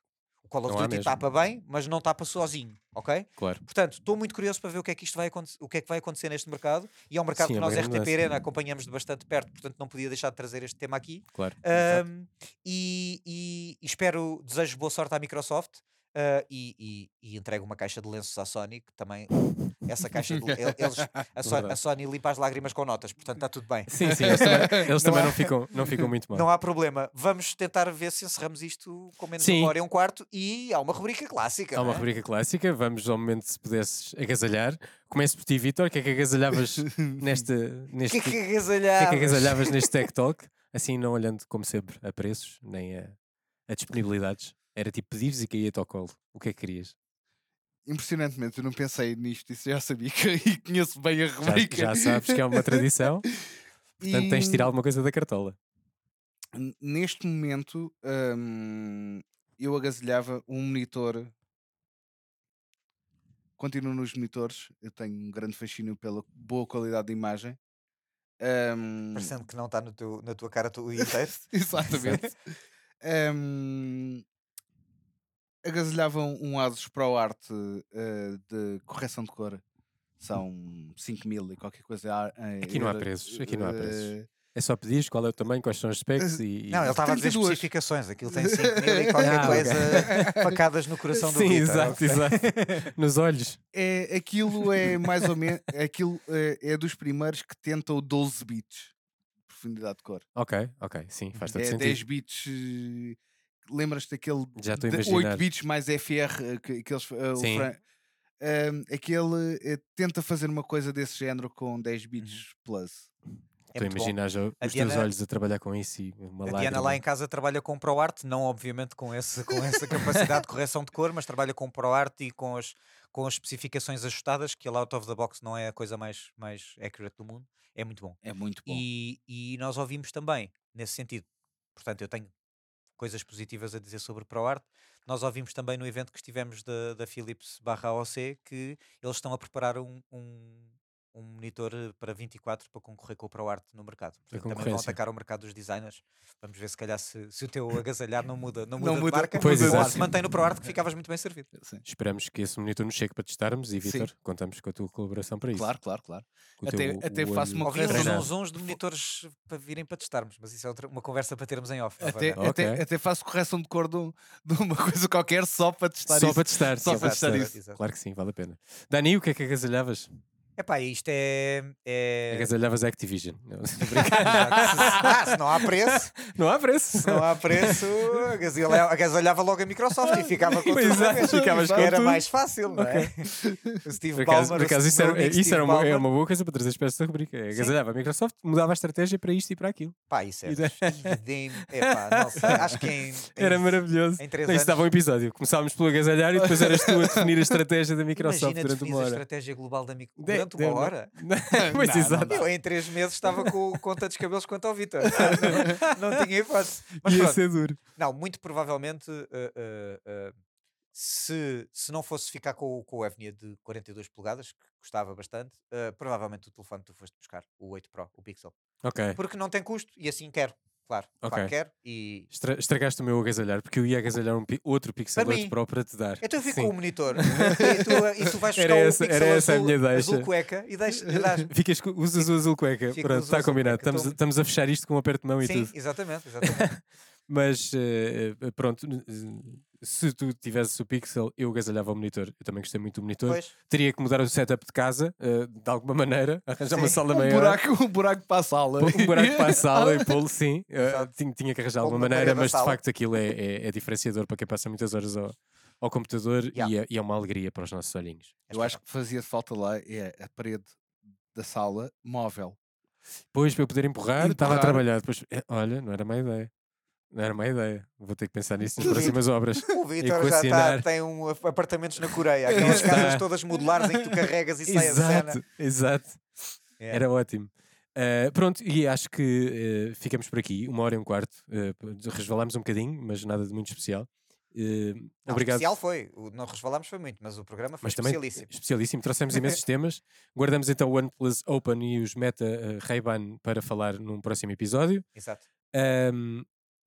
Call of Não há Duty tapa bem, mas não tapa sozinho, ok? Claro. Portanto, estou muito curioso para ver o que é que isto vai acontecer, o que é que vai acontecer neste mercado. E é um mercado Sim, que é nós, RTP mudança. Arena, acompanhamos de bastante perto, portanto não podia deixar de trazer este tema aqui. Claro. Ahm, e, e- e espero, desejo boa sorte à Microsoft ah, e, e, e entrego uma caixa de lenços à Sony, que também essa caixa de, el- eles, a, Sony, a Verdade. Sony limpa as lágrimas com notas, portanto está tudo bem. Sim, sim, eles também, eles Não também há- não, ficam, não ficam muito mal. Não há problema. Vamos tentar ver se encerramos isto com menos Sim. uma hora e um quarto e há uma rubrica clássica. Há uma é? rubrica clássica, vamos ao momento se pudesses agasalhar. Começo por ti, Vitor, o que é que agasalhavas neste, O neste, que é que o que é agasalhavas? que agasalhavas neste Tech Talk? Assim, não olhando como sempre a preços, nem a, a disponibilidades. Era tipo pedires e caía-te ao colo. O que é que querias? Impressionantemente, eu não pensei nisto, isso já sabia que e conheço bem a Já, rubrica. já sabes que é uma tradição, portanto tens de tirar E, alguma coisa da cartola. Neste momento, hum, eu agasalhava um monitor. Continuo nos monitores, eu tenho um grande fascínio pela boa qualidade de imagem. Hum, Parecendo que não está no teu, na tua cara tu inteiro. Exatamente. Hum, agasalhavam um Asus Pro Art eh, de correção de cor. São 5 mil e qualquer coisa. eh, Aqui não há euro- preços, aqui não há preços. eh, É só pedires qual é o tamanho, quais são os specs e. Não, ele estava a dizer 32. especificações. Aquilo tem 5 mil e qualquer Ah, coisa facadas no coração do Sim, exato, exato. Nos olhos. é, aquilo é mais ou menos. Aquilo é, é dos primeiros que tentam 12 bits de profundidade de cor. Ok, ok, sim, faz todo é sentido. 10 bits. Lembras-te daquele Já estou a de imaginar. 8 bits mais FR eh, que, que eles, o Sim. Fran- Ahm, aquele eh, tenta fazer uma coisa desse género com 10 bits plus. É Estou a imaginar já os teus Diana- olhos a trabalhar com isso e uma A lágrima. Diana lá em casa trabalha com ProArt, não obviamente com, esse, com essa capacidade de correção de cor, mas trabalha com ProArt e com as, com as especificações ajustadas, que a out of the box não é a coisa mais, mais accurate do mundo. É muito bom. É muito bom. E, e nós ouvimos também nesse sentido. Portanto, eu tenho coisas positivas a dizer sobre ProArt. Nós ouvimos também no evento que estivemos da, da Philips barra AOC que eles estão a preparar um, um, um monitor eh, para 24 para concorrer com o ProArt no mercado. Portanto, também vão atacar o mercado dos designers. Vamos ver se calhar se, se o teu agasalhar não muda, não muda Não de muda- marca, Pois, ou exato. se mantém no ProArt que ficavas muito bem servido. Sim. Esperamos que esse monitor nos chegue para testarmos e. Vitor, contamos com a tua colaboração para isso. Claro, claro, claro. O Até- teu até olho faço uma uns correção. treinado. zunzuns de monitores para virem para testarmos, mas isso é outra, uma conversa para termos em off. Até, novamente. Ok. até, até faço correção de cor de, um- de uma coisa qualquer só para testar Só isso. para testar. Só para testar Exato, isso. exato. Claro que sim, vale a pena. Dani, o que é que agasalhavas? Epá, isto é. é... Agasalhavas a Activision. Não, ah, se não há preço, não há preço. se não há preço, agasalhava, logo a Microsoft e ficava com tudo. A ficavas com Era tudo. mais fácil, não é? O Steve Por acaso, por acaso isso, era, isso era uma, é uma boa coisa para trazer espécies da rubrica. É, Agasalhava a Microsoft, mudava a estratégia para isto e para aquilo. Pá, isso é E evidente. Epá, não sei, acho que em, em, Era maravilhoso. em três Não, Isso dava um episódio. Começávamos pelo agasalhar e depois eras tu a definir a estratégia da Microsoft Imagina durante uma a hora. estratégia global da Microsoft durante uma hora. pois Não, não exato. Eu em três meses estava com, com tantos cabelos quanto ao Vitor. Não, não tinha hipótese. Mas Ia pronto, ser duro. não, muito provavelmente eh, eh, eh, se, se não fosse ficar com, o- com o Evnia de 42 polegadas, que gostava bastante, provavelmente o telefone que tu foste buscar, o 8 Pro, o Pixel. Ok. Porque não tem custo e assim quero. Claro, claro Ok. que quero. E Estra- Estragaste o meu agasalhar porque eu ia agasalhar um pi- outro Pixel Para 8 mim. Pro para te dar. então eu fico Sim. com o monitor e tu, e tu vais Era buscar essa- o Pixel era essa a minha deixa. azul cueca e deixas. e dás- Ficas, usas o azul cueca. Fico Pronto, está combinado. cueca, Estamos, tô- estamos a fechar isto com um aperto de mão e Sim, tudo. exatamente, exatamente. Mas eh, pronto, se tu tivesses o Pixel, eu agasalhava o monitor. Eu também gostei muito do monitor. Pois, Teria que mudar o setup de casa, eh, de alguma maneira, arranjar uma Sim. sala Um maior. buraco, um buraco para a sala. Um buraco para a sala e pô-lo, sim. Exato. tinha, tinha que arranjar de alguma maneira, mas de facto aquilo é, é- é diferenciador para quem passa muitas horas ao, ao computador Yeah. e, é, e é uma alegria para os nossos olhinhos. Eu acho que fazia falta lá é a parede da sala móvel. Depois, para eu poder empurrar, estava a Empurrar. trabalhar. Depois, eh, olha, não era má ideia. Não era má ideia. Vou ter que pensar nisso nas próximas obras. O Vitor já tá, tem um ap- apartamentos na Coreia, aquelas casas todas modulares em que tu carregas e sai a exato, cena. exato. Yeah. Era ótimo. Uh, pronto, e acho que uh, ficamos por aqui, uma hora e um quarto. Uh, resvalámos um bocadinho, mas nada de muito especial. Uh, Não, obrigado. especial foi, o- não resvalámos foi muito, mas o programa foi Mas especialíssimo. especialíssimo. Trouxemos imensos temas. Guardamos então o OnePlus Open e os Meta uh, Ray-Ban para falar num próximo episódio. Exato. Um,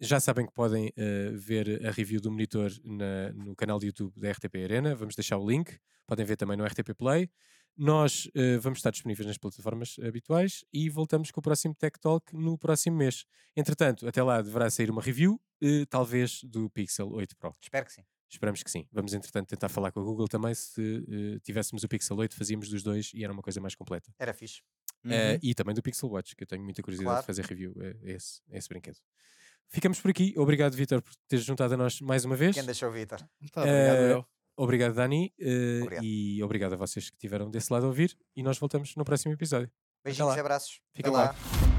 já sabem que podem uh, ver a review do monitor na- no canal de YouTube da RTP Arena. Vamos deixar o link. Podem ver também no RTP Play. Nós uh, vamos estar disponíveis nas plataformas habituais e voltamos com o próximo Tech Talk no próximo mês. Entretanto, até lá deverá sair uma review, uh, talvez do Pixel 8 Pro. Espero que sim. Esperamos que sim. Vamos, entretanto, tentar falar com a Google também. Se uh, tivéssemos o Pixel 8, fazíamos dos dois e era uma coisa mais completa. Era fixe. Uhum. E também do Pixel Watch, que eu tenho muita curiosidade Claro. de fazer review a, a esse, a esse brinquedo. Ficamos por aqui. Obrigado, Vitor, por teres juntado a nós mais uma vez. Quem deixou o Vitor? Tá, obrigado, eu. Obrigado, Dani. eh, Obrigado. E obrigado a vocês que estiveram desse lado a ouvir. E nós voltamos no próximo episódio. Beijinhos e abraços. Fica Até lá. lá.